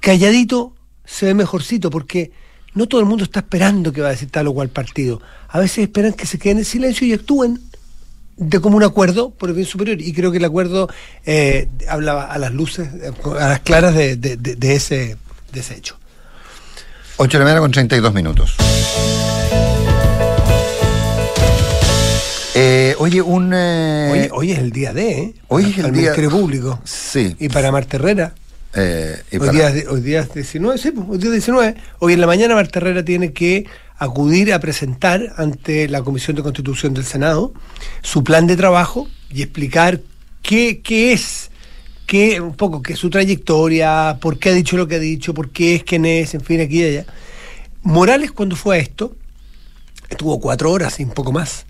Calladito se ve mejorcito porque no todo el mundo está esperando que va a decir tal o cual partido. A veces esperan que se queden en silencio y actúen de común acuerdo por el bien superior. Y creo que el acuerdo eh, hablaba a las luces, a las claras de, ese, de ese hecho. 8 de la mañana con 32 minutos. Eh, oye, un. Eh, hoy, es el día de, ¿eh? Hoy es el día. Ministerio Público. Sí. Y para Marta Herrera. Eh, hoy, día, hoy día es 19, sí, pues, hoy día 19. Hoy en la mañana Marta Herrera tiene que acudir a presentar ante la Comisión de Constitución del Senado su plan de trabajo y explicar qué, qué es, qué, un poco, qué es su trayectoria, por qué ha dicho lo que ha dicho, por qué es quien es, en fin, aquí y allá. Morales, cuando fue a esto, estuvo cuatro horas y un poco más.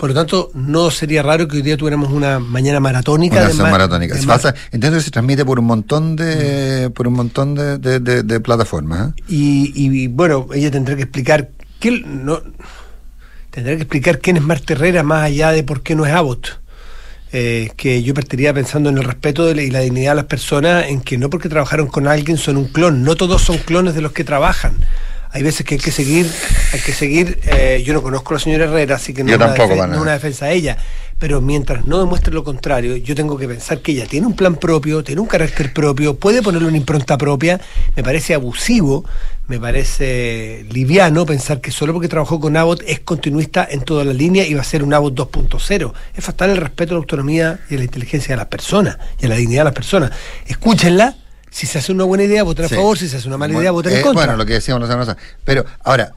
Por lo tanto, no sería raro que hoy día tuviéramos una mañana maratónica. Una de maratónica. Se pasa, entiendo que se transmite por un montón de, mm. por un montón de, de, plataformas. ¿eh? Y, y, bueno, ella tendrá que explicar que no tendrá que explicar quién es Marta Herrera más allá de por qué no es Abbott. Eh, que yo partiría pensando en el respeto de y la dignidad de las personas, en que no porque trabajaron con alguien son un clon, no todos son clones de los que trabajan hay veces que hay que seguir, hay que seguir, eh, yo no conozco a la señora Herrera, así que no, es una, una defensa a ella, pero mientras no demuestre lo contrario, yo tengo que pensar que ella tiene un plan propio, tiene un carácter propio, puede ponerle una impronta propia, me parece abusivo, me parece liviano pensar que solo porque trabajó con Abbott es continuista en toda la línea y va a ser un Abbott 2.0. Es faltar el respeto a la autonomía y a la inteligencia de las personas y a la dignidad de las personas. Escúchenla, si se hace una buena idea, votar a favor. Si se hace una mala idea, votar en eh, contra. Bueno, lo que decíamos la semana pasada. Pero ahora.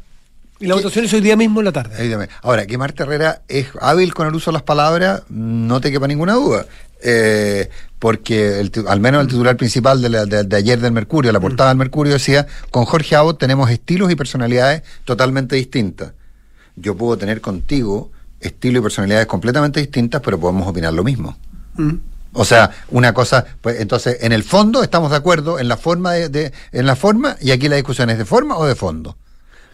Y la votación es hoy día mismo en la tarde. Ahora, que Marta Herrera es hábil con el uso de las palabras, no te quepa ninguna duda. Eh, porque al menos el titular principal de, ayer del Mercurio, la portada del Mercurio decía, con Jorge Abbott tenemos estilos y personalidades totalmente distintas. Yo puedo tener contigo estilos y personalidades completamente distintas, pero podemos opinar lo mismo. Mm. O sea, una cosa, pues entonces en el fondo estamos de acuerdo en la forma de, en la forma y aquí la discusión es de forma o de fondo.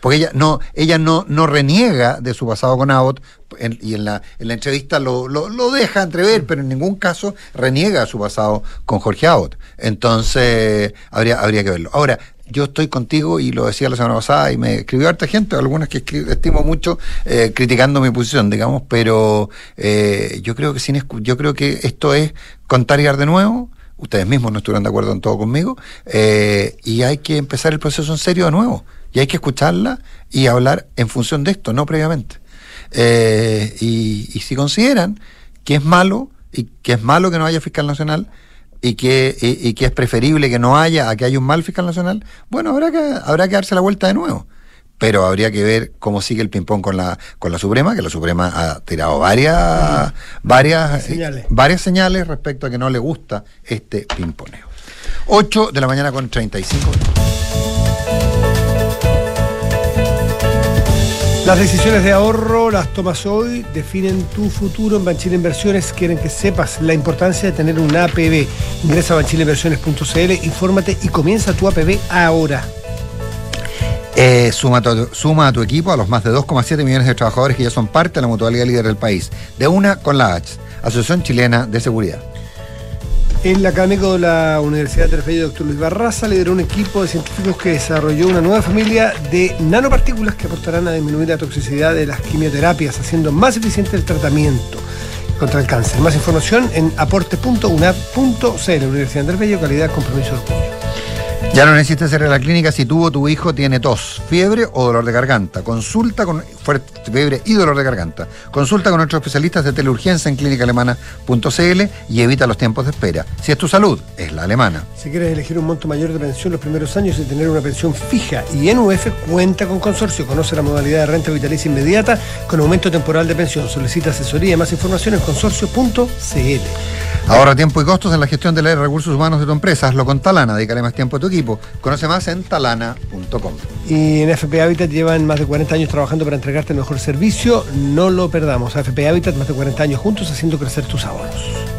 Porque ella no, ella no, no reniega de su pasado con Abbott y en la, en la entrevista lo, lo, lo, deja entrever, pero en ningún caso reniega su pasado con Jorge Abbott. Entonces, habría, habría que verlo. Ahora, yo estoy contigo y lo decía la semana pasada y me escribió harta gente, algunas que estimo mucho, eh, criticando mi posición, digamos, pero eh, yo creo que sin yo creo que esto es contar y dar de nuevo. Ustedes mismos no estuvieron de acuerdo en todo conmigo eh, y hay que empezar el proceso en serio de nuevo y hay que escucharla y hablar en función de esto, no previamente. y, y si consideran que es malo y que es malo que no haya fiscal nacional, y que, y, que es preferible que no haya a que haya un mal fiscal nacional, bueno, habrá que, habrá que darse la vuelta de nuevo. Pero habría que ver cómo sigue el ping-pong con la, con la Suprema, que la Suprema ha tirado varias, varias, señales. varias señales respecto a que no le gusta este ping-poneo. 8 de la mañana con 35 Las decisiones de ahorro las tomas hoy, definen tu futuro en Banchile Inversiones. Quieren que sepas la importancia de tener un APB. Ingresa a banchileinversiones.cl, infórmate y comienza tu APB ahora. Eh, suma, suma, a tu equipo a los más de 2,7 millones de trabajadores que ya son parte de la mutualidad líder del país. De una con la H, Asociación Chilena de Seguridad. El académico de la Universidad de Trefeyo, doctor Luis Barraza, lideró un equipo de científicos que desarrolló una nueva familia de nanopartículas que aportarán a disminuir la toxicidad de las quimioterapias, haciendo más eficiente el tratamiento contra el cáncer. Más información en aporte.unab.cl, Universidad de Trefeyo, calidad, compromiso de apoyo. Ya no necesitas ir a la clínica si tuvo tu hijo tiene tos, fiebre o dolor de garganta. Consulta con fuerte fiebre y dolor de garganta. Consulta con nuestros especialistas de teleurgencia en clínicaalemana.cl y evita los tiempos de espera. Si es tu salud, es la alemana. Si quieres elegir un monto mayor de pensión los primeros años y tener una pensión fija y en UF cuenta con consorcio. Conoce la modalidad de renta vitalicia inmediata con aumento temporal de pensión. Solicita asesoría y más información en consorcio.cl. Ahorra tiempo y costos en la gestión de los recursos humanos de tu empresa. Hazlo con Talana. Dedícale más tiempo a tu equipo. Conoce más en talana.com. Y en FP Habitat llevan más de 40 años trabajando para entregarte el mejor servicio. No lo perdamos. FP Habitat, más de 40 años juntos haciendo crecer tus ahorros.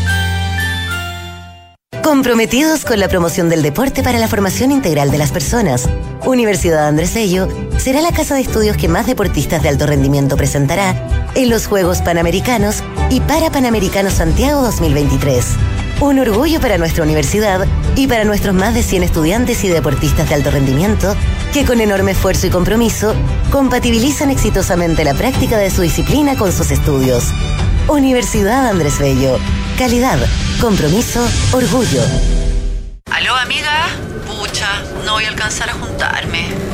Comprometidos con la promoción del deporte para la formación integral de las personas, Universidad Andrés Bello será la casa de estudios que más deportistas de alto rendimiento presentará en los Juegos Panamericanos y para Panamericanos Santiago 2023. Un orgullo para nuestra universidad y para nuestros más de 100 estudiantes y deportistas de alto rendimiento que con enorme esfuerzo y compromiso compatibilizan exitosamente la práctica de su disciplina con sus estudios. Universidad Andrés Bello. Calidad, compromiso, orgullo. ¿Aló, amiga? Pucha, no voy a alcanzar a juntarme.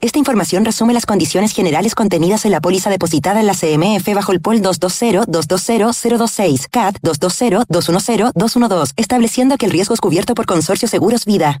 Esta información resume las condiciones generales contenidas en la póliza depositada en la CMF bajo el POL 220-220-026, CAT 220-210-212, estableciendo que el riesgo es cubierto por Consorcio Seguros Vida.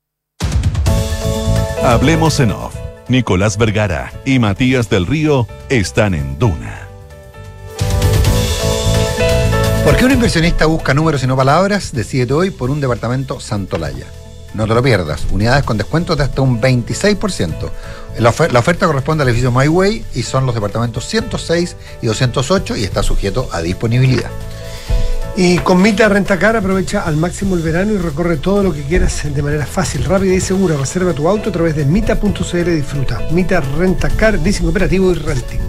Hablemos en off. Nicolás Vergara y Matías del Río están en Duna. ¿Por qué un inversionista busca números y no palabras? Decide hoy por un departamento Santolaya. no te lo pierdas. Unidades con descuentos de hasta un 26%. La, la oferta corresponde al edificio My Way y son los departamentos 106 y 208 y está sujeto a disponibilidad. Y con Mita Rentacar aprovecha al máximo el verano y recorre todo lo que quieras de manera fácil, rápida y segura. Reserva tu auto a través de mita.cl disfruta. Mita Rentacar, leasing operativo y renting.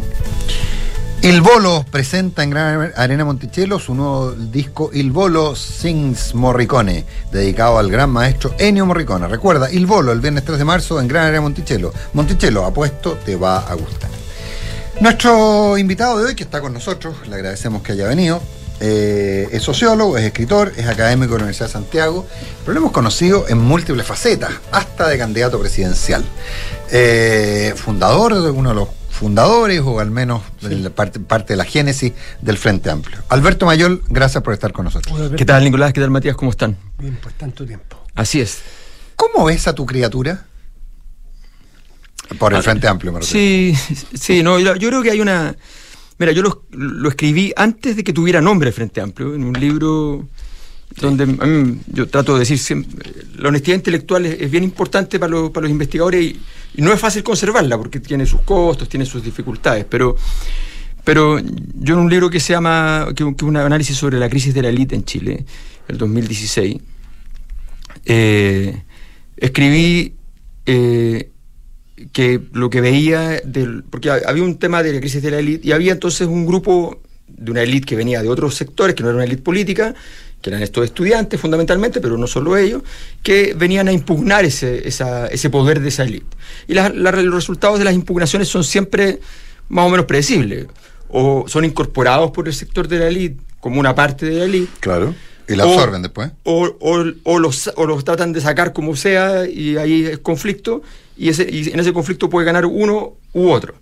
Il Bolo presenta en Gran Arena Monticello su nuevo disco Il Bolo Sings Morricone, dedicado al gran maestro Ennio Morricone. Recuerda, Il Bolo el viernes 3 de marzo en Gran Arena Monticello. Monticello, apuesto, te va a gustar. Nuestro invitado de hoy, que está con nosotros, le agradecemos que haya venido, eh, es sociólogo, es escritor, es académico de la Universidad de Santiago, pero lo hemos conocido en múltiples facetas, hasta de candidato presidencial. Eh, fundador de uno de los fundadores, o al menos de la parte, parte de la génesis del Frente Amplio. Alberto Mayol, gracias por estar con nosotros. ¿Qué tal, Nicolás? ¿Qué tal, Matías? ¿Cómo están? Bien, pues tanto tiempo. Así es. ¿Cómo ves a tu criatura? Por el Ah, Frente Amplio, me refiero. Sí, sí, no, yo creo que hay una... Mira, yo lo, lo escribí antes de que tuviera nombre Frente Amplio, en un libro donde a mí, yo trato de decir siempre, la honestidad intelectual es, es bien importante para los, para los investigadores y, y no es fácil conservarla porque tiene sus costos, tiene sus dificultades, pero, pero yo en un libro que se llama, que, que un análisis sobre la crisis de la élite en Chile, el 2016, eh, escribí eh, que lo que veía, del, porque ha- había un tema de la crisis de la élite y había entonces un grupo de una élite que venía de otros sectores, que no era una élite política, que eran estos estudiantes fundamentalmente, pero no solo ellos, que venían a impugnar ese, esa- ese poder de esa élite. Y la- la- los resultados de las impugnaciones son siempre más o menos predecibles, o son incorporados por el sector de la élite como una parte de la élite, Claro. Y la O- absorben después. o, o- o los, o los tratan de sacar como sea y ahí es conflicto y, ese, y en ese conflicto puede ganar uno u otro.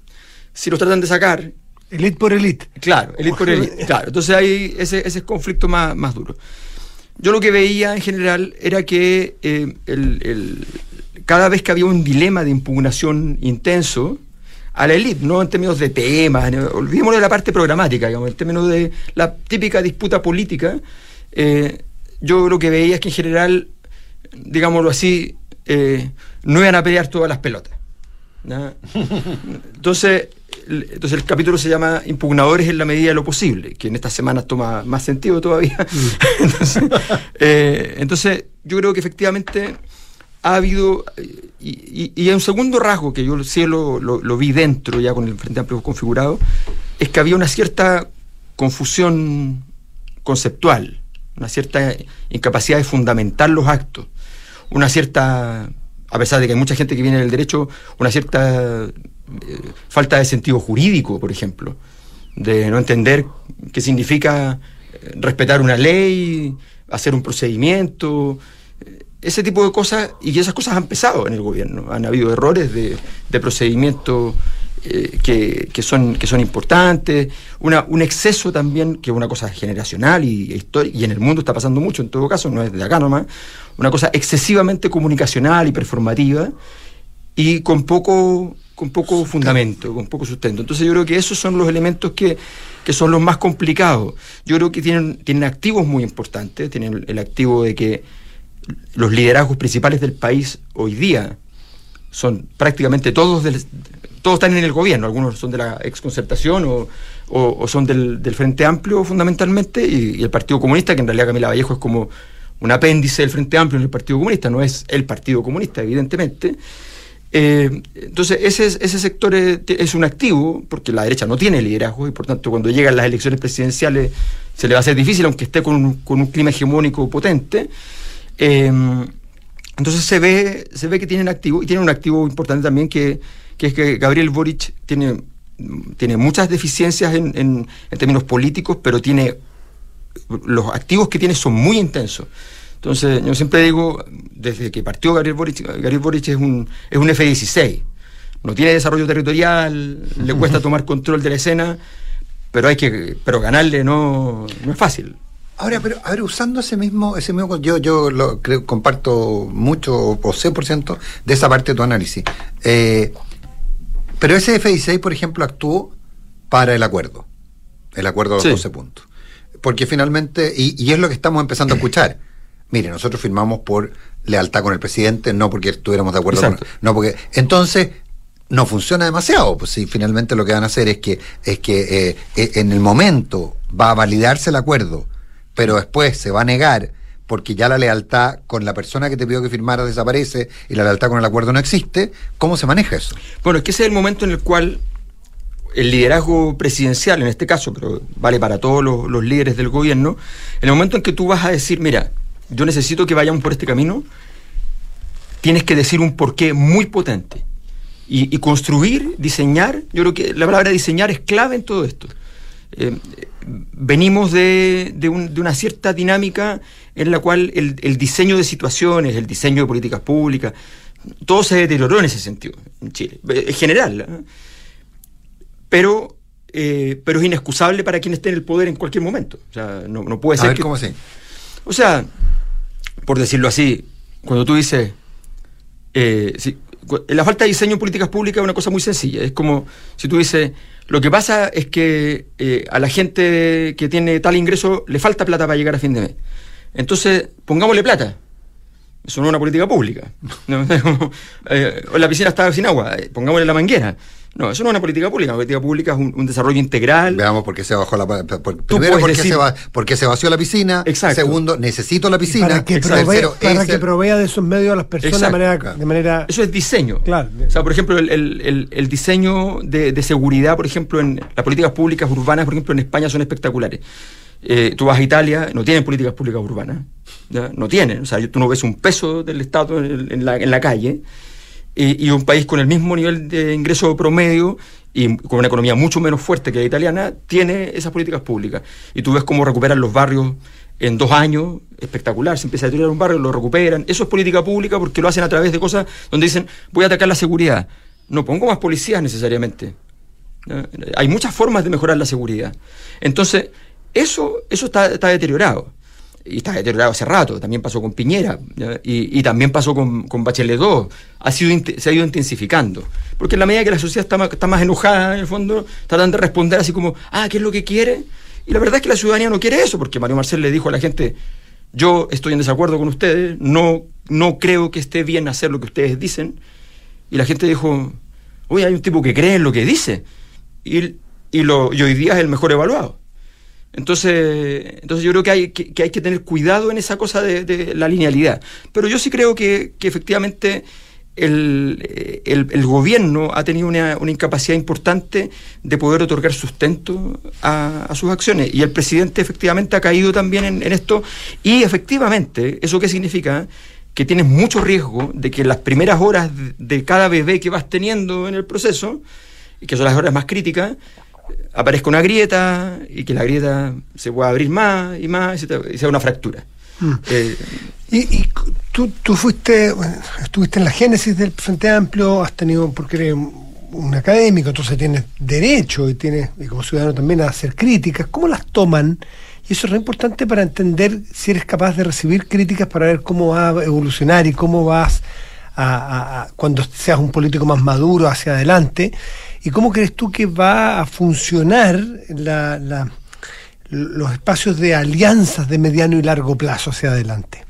Si los tratan de sacar... Elite por elite. Claro, elite por elite. [LAUGHS] Claro, entonces hay ese, ese es conflicto más, más duro. Yo lo que veía en general era que eh, el- el- cada vez que había un dilema de impugnación intenso, a la élite, no en términos de temas, no- olvidémonos de la parte programática, digamos, en términos de la típica disputa política, eh, yo lo que veía es que en general, digámoslo así, eh, no iban a pelear todas las pelotas. Entonces, el- entonces el capítulo se llama Impugnadores en la medida de lo posible, que en estas semanas toma más sentido todavía. [LAUGHS] entonces, eh, entonces, yo creo que efectivamente ha habido, y, y- y hay un segundo rasgo que yo sí lo, lo- lo vi dentro ya con el Frente Amplio configurado, es que había una cierta confusión conceptual, una cierta incapacidad de fundamentar los actos, una cierta, a pesar de que hay mucha gente que viene del derecho, una cierta eh, falta de sentido jurídico, por ejemplo, de no entender qué significa eh, respetar una ley, hacer un procedimiento, eh, ese tipo de cosas, y esas cosas han pesado en el gobierno. Han habido errores de, de procedimiento eh, que, que son, que son importantes, una, un exceso también, que es una cosa generacional y, e histórica, y en el mundo está pasando mucho en todo caso, no es de acá nomás, una cosa excesivamente comunicacional y performativa y con poco, con poco fundamento, con poco sustento. Entonces yo creo que esos son los elementos que, que son los más complicados. Yo creo que tienen, tienen activos muy importantes, tienen el, el activo de que los liderazgos principales del país hoy día son prácticamente todos del, todos están en el gobierno, algunos son de la exconcertación o, o, son del, del, Frente Amplio fundamentalmente y, el Partido Comunista, que en realidad Camila Vallejo es como un apéndice del Frente Amplio en el Partido Comunista, no es el Partido Comunista, evidentemente. Eh, entonces, ese, ese sector es, es, un activo, porque la derecha no tiene liderazgo y por tanto cuando llegan las elecciones presidenciales se le va a hacer difícil, aunque esté con un, con un clima hegemónico potente. Eh, entonces se ve, se ve que tienen activo, y tienen un activo importante también que, que es que Gabriel Boric tiene, tiene muchas deficiencias en, en, en, términos políticos, pero tiene los activos que tiene son muy intensos. Entonces, yo siempre digo, desde que partió Gabriel Boric, Gabriel Boric es un, es un F-16. No tiene desarrollo territorial, le cuesta tomar control de la escena, pero hay que, pero ganarle no, no es fácil. Ahora, pero a ver, usando ese mismo, ese mismo, yo, yo lo creo, comparto mucho o sé por ciento de esa parte de tu análisis. Eh, pero ese F-16, por ejemplo, actuó para el acuerdo, el acuerdo de los sí. 12 puntos. Porque finalmente, y, y, es lo que estamos empezando a escuchar, [LAUGHS] mire, nosotros firmamos por lealtad con el presidente, no porque estuviéramos de acuerdo Exacto. con, no porque entonces no funciona demasiado, pues si finalmente lo que van a hacer es que es que eh, eh, en el momento va a validarse el acuerdo, pero después se va a negar porque ya la lealtad con la persona que te pidió que firmara desaparece y la lealtad con el acuerdo no existe, ¿cómo se maneja eso? Bueno, es que ese es el momento en el cual el liderazgo presidencial, en este caso, pero vale para todos los, líderes del gobierno, en el momento en que tú vas a decir, mira, yo necesito que vayamos por este camino, tienes que decir un porqué muy potente. Y, construir, diseñar, yo creo que la palabra diseñar es clave en todo esto. Eh, venimos de, de una cierta dinámica en la cual el, el diseño de situaciones, el diseño de políticas públicas, todo se deterioró en ese sentido en Chile, eh, en general. ¿eh? Pero, eh, pero es inexcusable para quien esté en el poder en cualquier momento. O sea, no, no puede A ser ver, que- ¿cómo así? O sea, por decirlo así, cuando tú dices, eh, si- la falta de diseño en políticas públicas es una cosa muy sencilla. Es como si tú dices, lo que pasa es que eh, a la gente que tiene tal ingreso le falta plata para llegar a fin de mes. Entonces, pongámosle plata. Eso no es una política pública. Eh, o la piscina está sin agua, eh, pongámosle la manguera. No, eso no es una política pública. Una política pública es un, un desarrollo integral. Veamos por qué se bajó la por- Tú primero puedes porque decir- se, va, porque se vació la piscina, Exacto. segundo necesito la piscina, para que, tercero, provea, para ese- que provea de esos medios a las personas de manera, de manera Eso es diseño. Claro. O sea, por ejemplo, el, el- el- el diseño de, de seguridad, por ejemplo, en las políticas públicas urbanas, por ejemplo, en España son espectaculares. Eh, tú vas a Italia, no tienen políticas públicas urbanas. No tienen. O sea, tú no ves un peso del Estado en, la, en la calle. Y, un país con el mismo nivel de ingreso promedio y con una economía mucho menos fuerte que la italiana, tiene esas políticas públicas. Y tú ves cómo recuperan los barrios en dos años, espectacular, se empieza a deteriorar un barrio, lo recuperan. Eso es política pública porque lo hacen a través de cosas donde dicen, voy a atacar la seguridad. No pongo más policías necesariamente. Hay muchas formas de mejorar la seguridad. Entonces, eso, eso está, está deteriorado. Y está deteriorado hace rato. También pasó con Piñera. Y, y también pasó con, con Bachelet 2. Ha sido, se ha ido intensificando. Porque en la medida que la sociedad está más, está más enojada, en el fondo, tratan de responder así como, ah, ¿qué es lo que quiere? Y la verdad es que la ciudadanía no quiere eso, porque Mario Marcel le dijo a la gente, yo estoy en desacuerdo con ustedes, no, no creo que esté bien hacer lo que ustedes dicen. Y la gente dijo, oye, hay un tipo que cree en lo que dice. Y, y, lo, y hoy día es el mejor evaluado. Entonces, entonces yo creo que hay que, tener cuidado en esa cosa de, la linealidad. Pero yo sí creo que, efectivamente el, eh, el- gobierno ha tenido una, incapacidad importante de poder otorgar sustento a, sus acciones. Y el presidente efectivamente ha caído también en, en esto. Y efectivamente, ¿eso qué significa? Que tienes mucho riesgo de que las primeras horas de cada bebé que vas teniendo en el proceso, y que son las horas más críticas, aparezca una grieta y que la grieta se pueda abrir más y más y, sea una fractura. Mm. Eh, Y, y tú, tú fuiste, bueno, estuviste en la génesis del Frente Amplio, has tenido, porque eres un, un académico, entonces tienes derecho y tienes, y como ciudadano también, a hacer críticas. ¿Cómo las toman? Y eso es re importante para entender si eres capaz de recibir críticas para ver cómo va a evolucionar y cómo vas a, a- a- cuando seas un político más maduro hacia adelante. ¿Y cómo crees tú que va a funcionar los espacios de alianzas de mediano y largo plazo hacia adelante?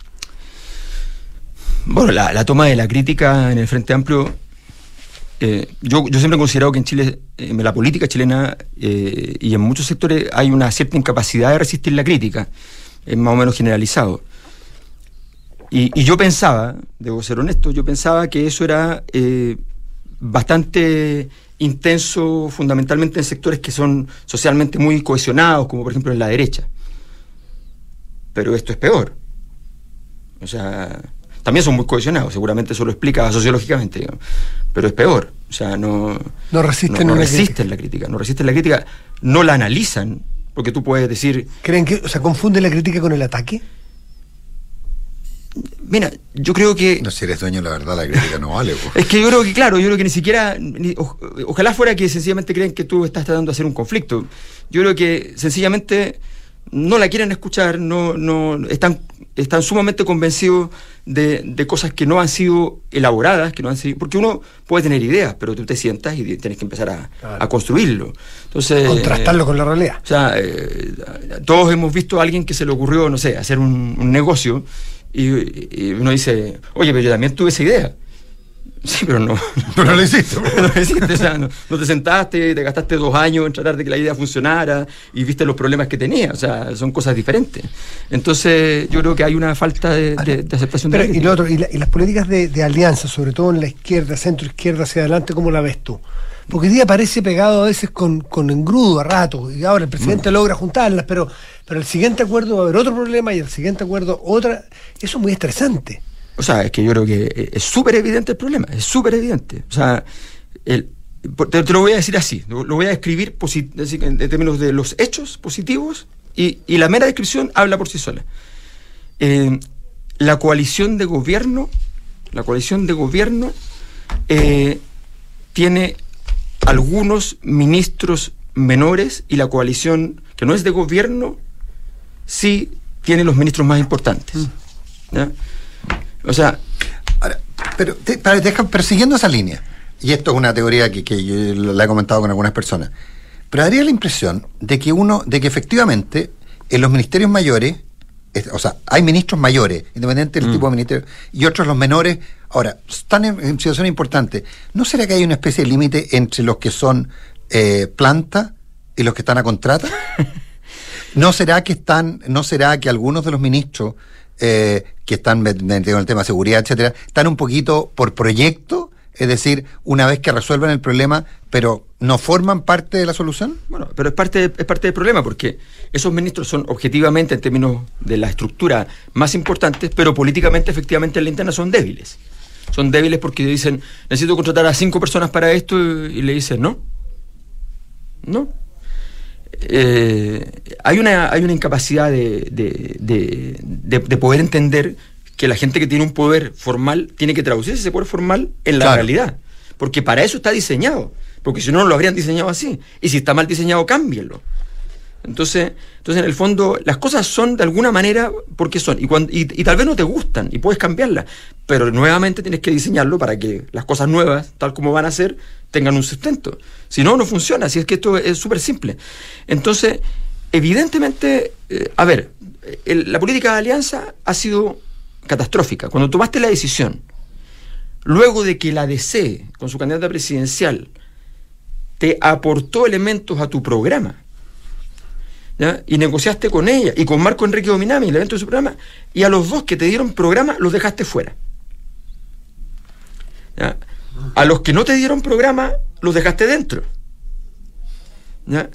Bueno, la, toma de la crítica en el Frente Amplio, eh, yo, siempre he considerado que en Chile, en la política chilena eh, y en muchos sectores hay una cierta incapacidad de resistir la crítica, es más o menos generalizado. Y, yo pensaba, debo ser honesto, yo pensaba que eso era eh, bastante intenso fundamentalmente en sectores que son socialmente muy cohesionados, como por ejemplo en la derecha. Pero esto es peor. O sea, también son muy cohesionados, seguramente eso lo explica sociológicamente, digamos. pero es peor. O sea, no, No resisten no, resisten la crítica, no resisten la crítica, no la analizan, porque tú puedes decir, ¿Creen que, o sea, confunde la crítica con el ataque? Mira, yo creo que No, si eres dueño, la verdad, la crítica no vale. po. [LAUGHS] Es que yo creo que, claro, yo creo que ni siquiera. ni- o- ojalá fuera que sencillamente creen que tú estás tratando de hacer un conflicto. Yo creo que sencillamente no la quieren escuchar, no, no están, están sumamente convencidos de, de cosas que no han sido elaboradas, que no han sido. Porque uno puede tener ideas, pero tú te sientas y tienes que empezar a, a construirlo. Entonces. Contrastarlo con la realidad. O sea, eh, todos hemos visto a alguien que se le ocurrió, no sé, hacer un, un negocio Y, y uno dice, oye, pero yo también tuve esa idea. Sí, pero no. [LAUGHS] Pero no lo hiciste. [LAUGHS] no lo hiciste, o sea, no, no te sentaste, te gastaste dos años en tratar de que la idea funcionara y viste los problemas que tenía. O sea, son cosas diferentes. Entonces, yo creo que hay una falta de, de- de aceptación Pero, de la y, lo otro, y, la- y las políticas de, de alianza, sobre todo en la izquierda, centro izquierda, hacia adelante, ¿cómo la ves tú? Porque hoy día parece pegado a veces con, con engrudo a rato, y ahora el presidente logra juntarlas, pero, pero el siguiente acuerdo va a haber otro problema y el siguiente acuerdo otra. Eso es muy estresante. O sea, es que yo creo que es súper evidente el problema, es súper evidente. O sea, el, te, te lo voy a decir así, lo, voy a describir en términos de los hechos positivos y, y la mera descripción habla por sí sola. Eh, la coalición de gobierno, la coalición de gobierno eh, tiene algunos ministros menores y la coalición que no es de gobierno sí tiene los ministros más importantes. ¿ya? O sea, Pero, te- para- deja- pero siguiendo esa línea, y esto es una teoría que, que yo la he comentado con algunas personas, pero daría la impresión de que uno, de que efectivamente en los ministerios mayores, es- o sea, hay ministros mayores, independiente del tipo de ministerio, y otros los menores, ahora, están en, en situaciones importantes. ¿No será que hay una especie de límite entre los que son eh, planta y los que están a contrata? [LAUGHS] ¿No será que están, no será que algunos de los ministros eh, que están met- metidos en el tema de seguridad, etcétera, están un poquito por proyecto? Es decir, una vez que resuelven el problema, pero no forman parte de la solución? Bueno, pero es parte, es parte del problema, porque esos ministros son objetivamente, en términos de la estructura, más importantes, pero políticamente, efectivamente, en la interna son débiles. Son débiles porque dicen, necesito contratar a cinco personas para esto, y le dicen, no. No. Eh, hay, una, hay una incapacidad de, de- de- de- de poder entender que la gente que tiene un poder formal tiene que traducir ese poder formal en la Claro. realidad. Porque para eso está diseñado. Porque si no, no lo habrían diseñado así. Y si está mal diseñado, cámbienlo. Entonces, entonces, en el fondo, las cosas son de alguna manera porque son. Y, y, y tal vez no te gustan y puedes cambiarlas. Pero nuevamente tienes que diseñarlo para que las cosas nuevas, tal como van a ser, tengan un sustento. Si no, no funciona. Así es que esto es súper simple. Entonces, evidentemente, eh, a ver, el- la política de alianza ha sido catastrófica. Cuando tomaste la decisión, luego de que la DC, con su candidata presidencial, te aportó elementos a tu programa, ¿ya? y negociaste con ella y con Marco Enrique Dominami, el evento de su programa, y a los dos que te dieron programa los dejaste fuera. ¿ya? A los que no te dieron programa los dejaste dentro. ¿ya?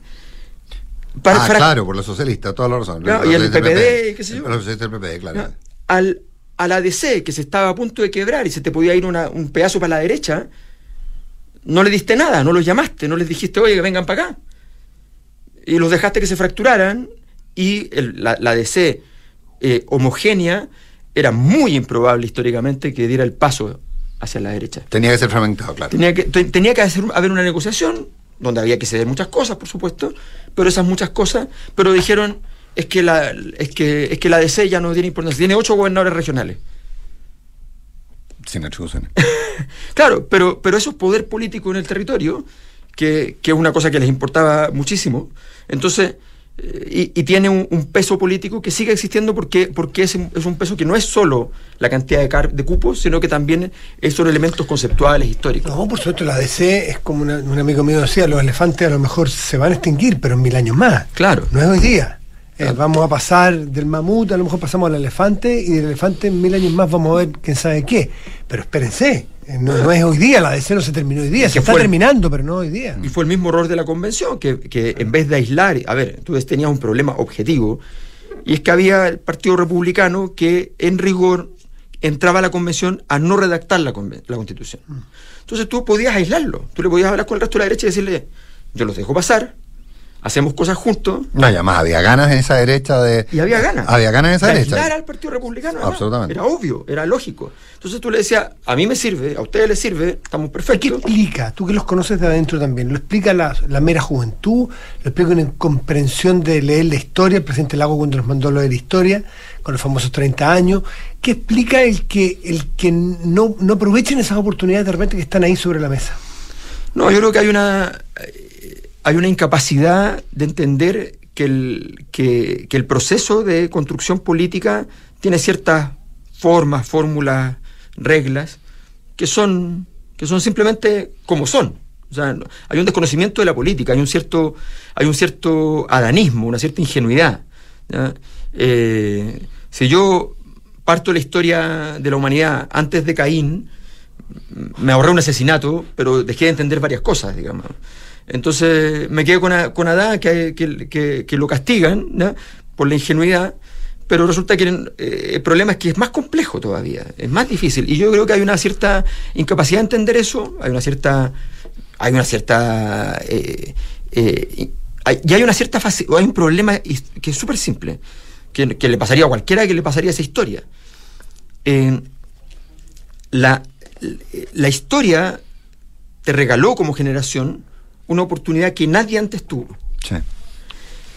Para- ah, para- claro, por los socialistas, toda la razón. Claro, Los y el PPD, qué sé yo. Los socialistas del PPD, claro. Al, a la DC, que se estaba a punto de quebrar y se te podía ir una- un pedazo para la derecha, no le diste nada, no los llamaste, no les dijiste, oye, que vengan para acá. Y los dejaste que se fracturaran y el- la, la DC eh, homogénea era muy improbable históricamente que diera el paso hacia la derecha. Tenía que ser fragmentado, claro. Tenía que, te- tenía que hacer, haber una negociación donde había que ceder muchas cosas, por supuesto, pero esas muchas cosas, pero dijeron es que la, es que, es que la DC ya no tiene importancia, tiene ocho gobernadores regionales. Sin atribuciones. [LAUGHS] Claro, pero, pero eso es poder político en el territorio, que, que es una cosa que les importaba muchísimo. Entonces, eh, y, y tiene un, un peso político que sigue existiendo porque, porque es, un- es un peso que no es solo la cantidad de, car- de cupos, sino que también es son elementos conceptuales, históricos. No, por supuesto, la DC es como una- un amigo mío decía, los elefantes a lo mejor se van a extinguir, pero en mil años más. Claro. No es hoy día. Eh, vamos a pasar del mamut, a lo mejor pasamos al elefante, y del elefante en mil años más vamos a ver quién sabe qué. Pero espérense, no, no es hoy día, la DC no se terminó hoy día, se está terminando, pero no hoy día. Y fue el mismo error de la convención, que, que en vez de aislar, a ver, tú tenías un problema objetivo, y es que había el Partido Republicano que en rigor entraba a la convención a no redactar la, la constitución. Entonces tú podías aislarlo, tú le podías hablar con el resto de la derecha y decirle, yo los dejo pasar, hacemos cosas juntos, No, y además había ganas en esa derecha de. y había ganas. Había ganas en esa de derecha. aislar al Partido Republicano. además. Absolutamente. Era obvio, era lógico. Entonces tú le decías, a mí me sirve, a ustedes les sirve, estamos ¿Qué perfectos. explica? Tú que los conoces de adentro también, ¿lo explica la, la mera juventud? ¿Lo explica una incomprensión de leer la historia? El presidente Lago cuando nos mandó lo de la historia, con los famosos 30 años. ¿Qué explica el que, el que no, no aprovechen esas oportunidades de repente que están ahí sobre la mesa? No, yo creo que hay una hay una incapacidad de entender que el, que, el proceso de construcción política tiene ciertas formas, fórmulas, reglas, que son, que son simplemente como son. O sea, hay un desconocimiento de la política, hay un cierto, hay un cierto adanismo, una cierta ingenuidad. Eh, si yo parto la historia de la humanidad antes de Caín, me ahorré un asesinato, pero dejé de entender varias cosas, digamos. Entonces me quedé con, con Adán, que, que- que- lo castigan por la ingenuidad, pero resulta que eh, el problema es que es más complejo todavía, es más difícil. Y yo creo que hay una cierta incapacidad de entender eso, hay una cierta. Hay una cierta. eh, eh, hay, y hay una cierta faci- hay un problema que es súper simple, que, que le pasaría a cualquiera que le pasaría esa historia. La, la historia te regaló como generación una oportunidad que nadie antes tuvo. Sí.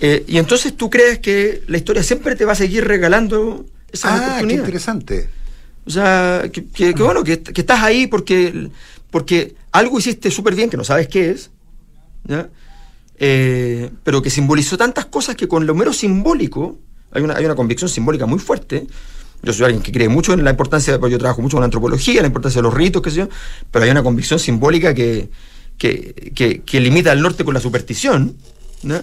Eh, y entonces tú crees que la historia siempre te va a seguir regalando esa Ah, qué interesante. O sea, que, que- que bueno, que, que estás ahí porque, porque algo hiciste súper bien que no sabes qué es, ¿ya? Eh, pero que simbolizó tantas cosas que con lo mero simbólico, hay una, hay una convicción simbólica muy fuerte. Yo soy alguien que cree mucho en la importancia, porque yo trabajo mucho en la antropología, la importancia de los ritos, qué sé yo, pero hay una convicción simbólica que, que, que- que limita al norte con la superstición, ¿no?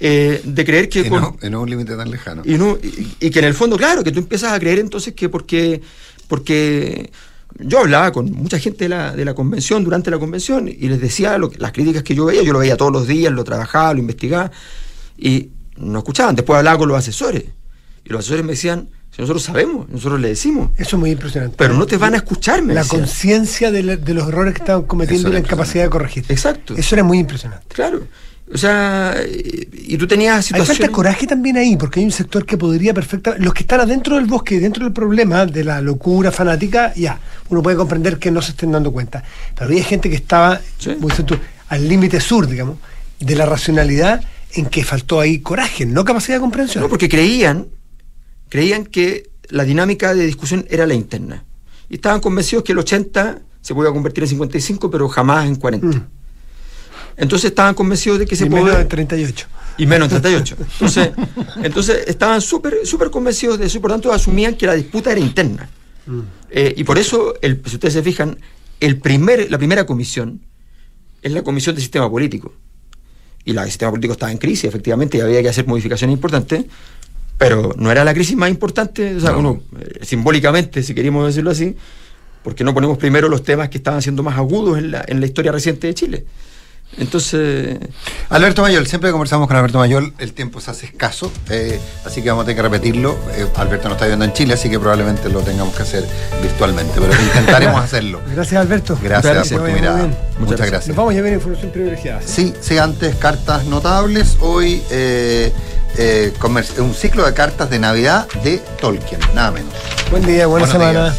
Eh, de creer que Y con, no, y no un límite tan lejano. y, no, y, y que en el fondo, claro, que tú empiezas a creer entonces que porque, porque yo hablaba con mucha gente de la, de la convención durante la convención y les decía lo las críticas que yo veía, yo lo veía todos los días, lo trabajaba, lo investigaba y no escuchaban. Después hablaba con los asesores y los asesores me decían, si nosotros sabemos, nosotros le decimos. Eso es muy impresionante. Pero no te van a escuchar, me La conciencia de, de los errores que estaban cometiendo y la incapacidad de corregir. Exacto. Eso era muy impresionante. Claro. O sea, y, tú tenías Hay situaciones... falta coraje también ahí, porque hay un sector que podría perfectamente. Los que están adentro del bosque, dentro del problema de la locura fanática, ya, uno puede comprender que no se estén dando cuenta. Pero había gente que estaba, tú, al límite sur, digamos, de la racionalidad, en que faltó ahí coraje, no capacidad de comprensión. No, porque creían, creían que la dinámica de discusión era la interna. Y estaban convencidos que el 80 se podía convertir en 55, pero jamás en 40. Entonces estaban convencidos de que se Y menos podía... de 38. Y menos en 38. Entonces, [LAUGHS] entonces estaban súper súper convencidos de eso y por tanto asumían que la disputa era interna. Eh, y por eso, el, si ustedes se fijan, el primer, la primera comisión es la comisión del sistema político. Y la, el sistema político estaba en crisis, efectivamente, y había que hacer modificaciones importantes, pero no era la crisis más importante, o sea, uno, eh, simbólicamente, si queríamos decirlo así, porque no ponemos primero los temas que estaban siendo más agudos en la, en la historia reciente de Chile. Entonces, Alberto Mayol, siempre que conversamos con Alberto Mayol, el tiempo se hace escaso, eh, así que vamos a tener que repetirlo. Eh, Alberto no está viviendo en Chile, así que probablemente lo tengamos que hacer virtualmente, pero [LAUGHS] intentaremos hacerlo. Gracias, Alberto. Gracias por tu mirada. Muchas gracias. Nos vamos a ver información privilegiada. Sí, sí, antes cartas notables. Hoy eh, eh, un ciclo de cartas de Navidad de Tolkien, nada menos. Buen día, buena Buenos semana. días.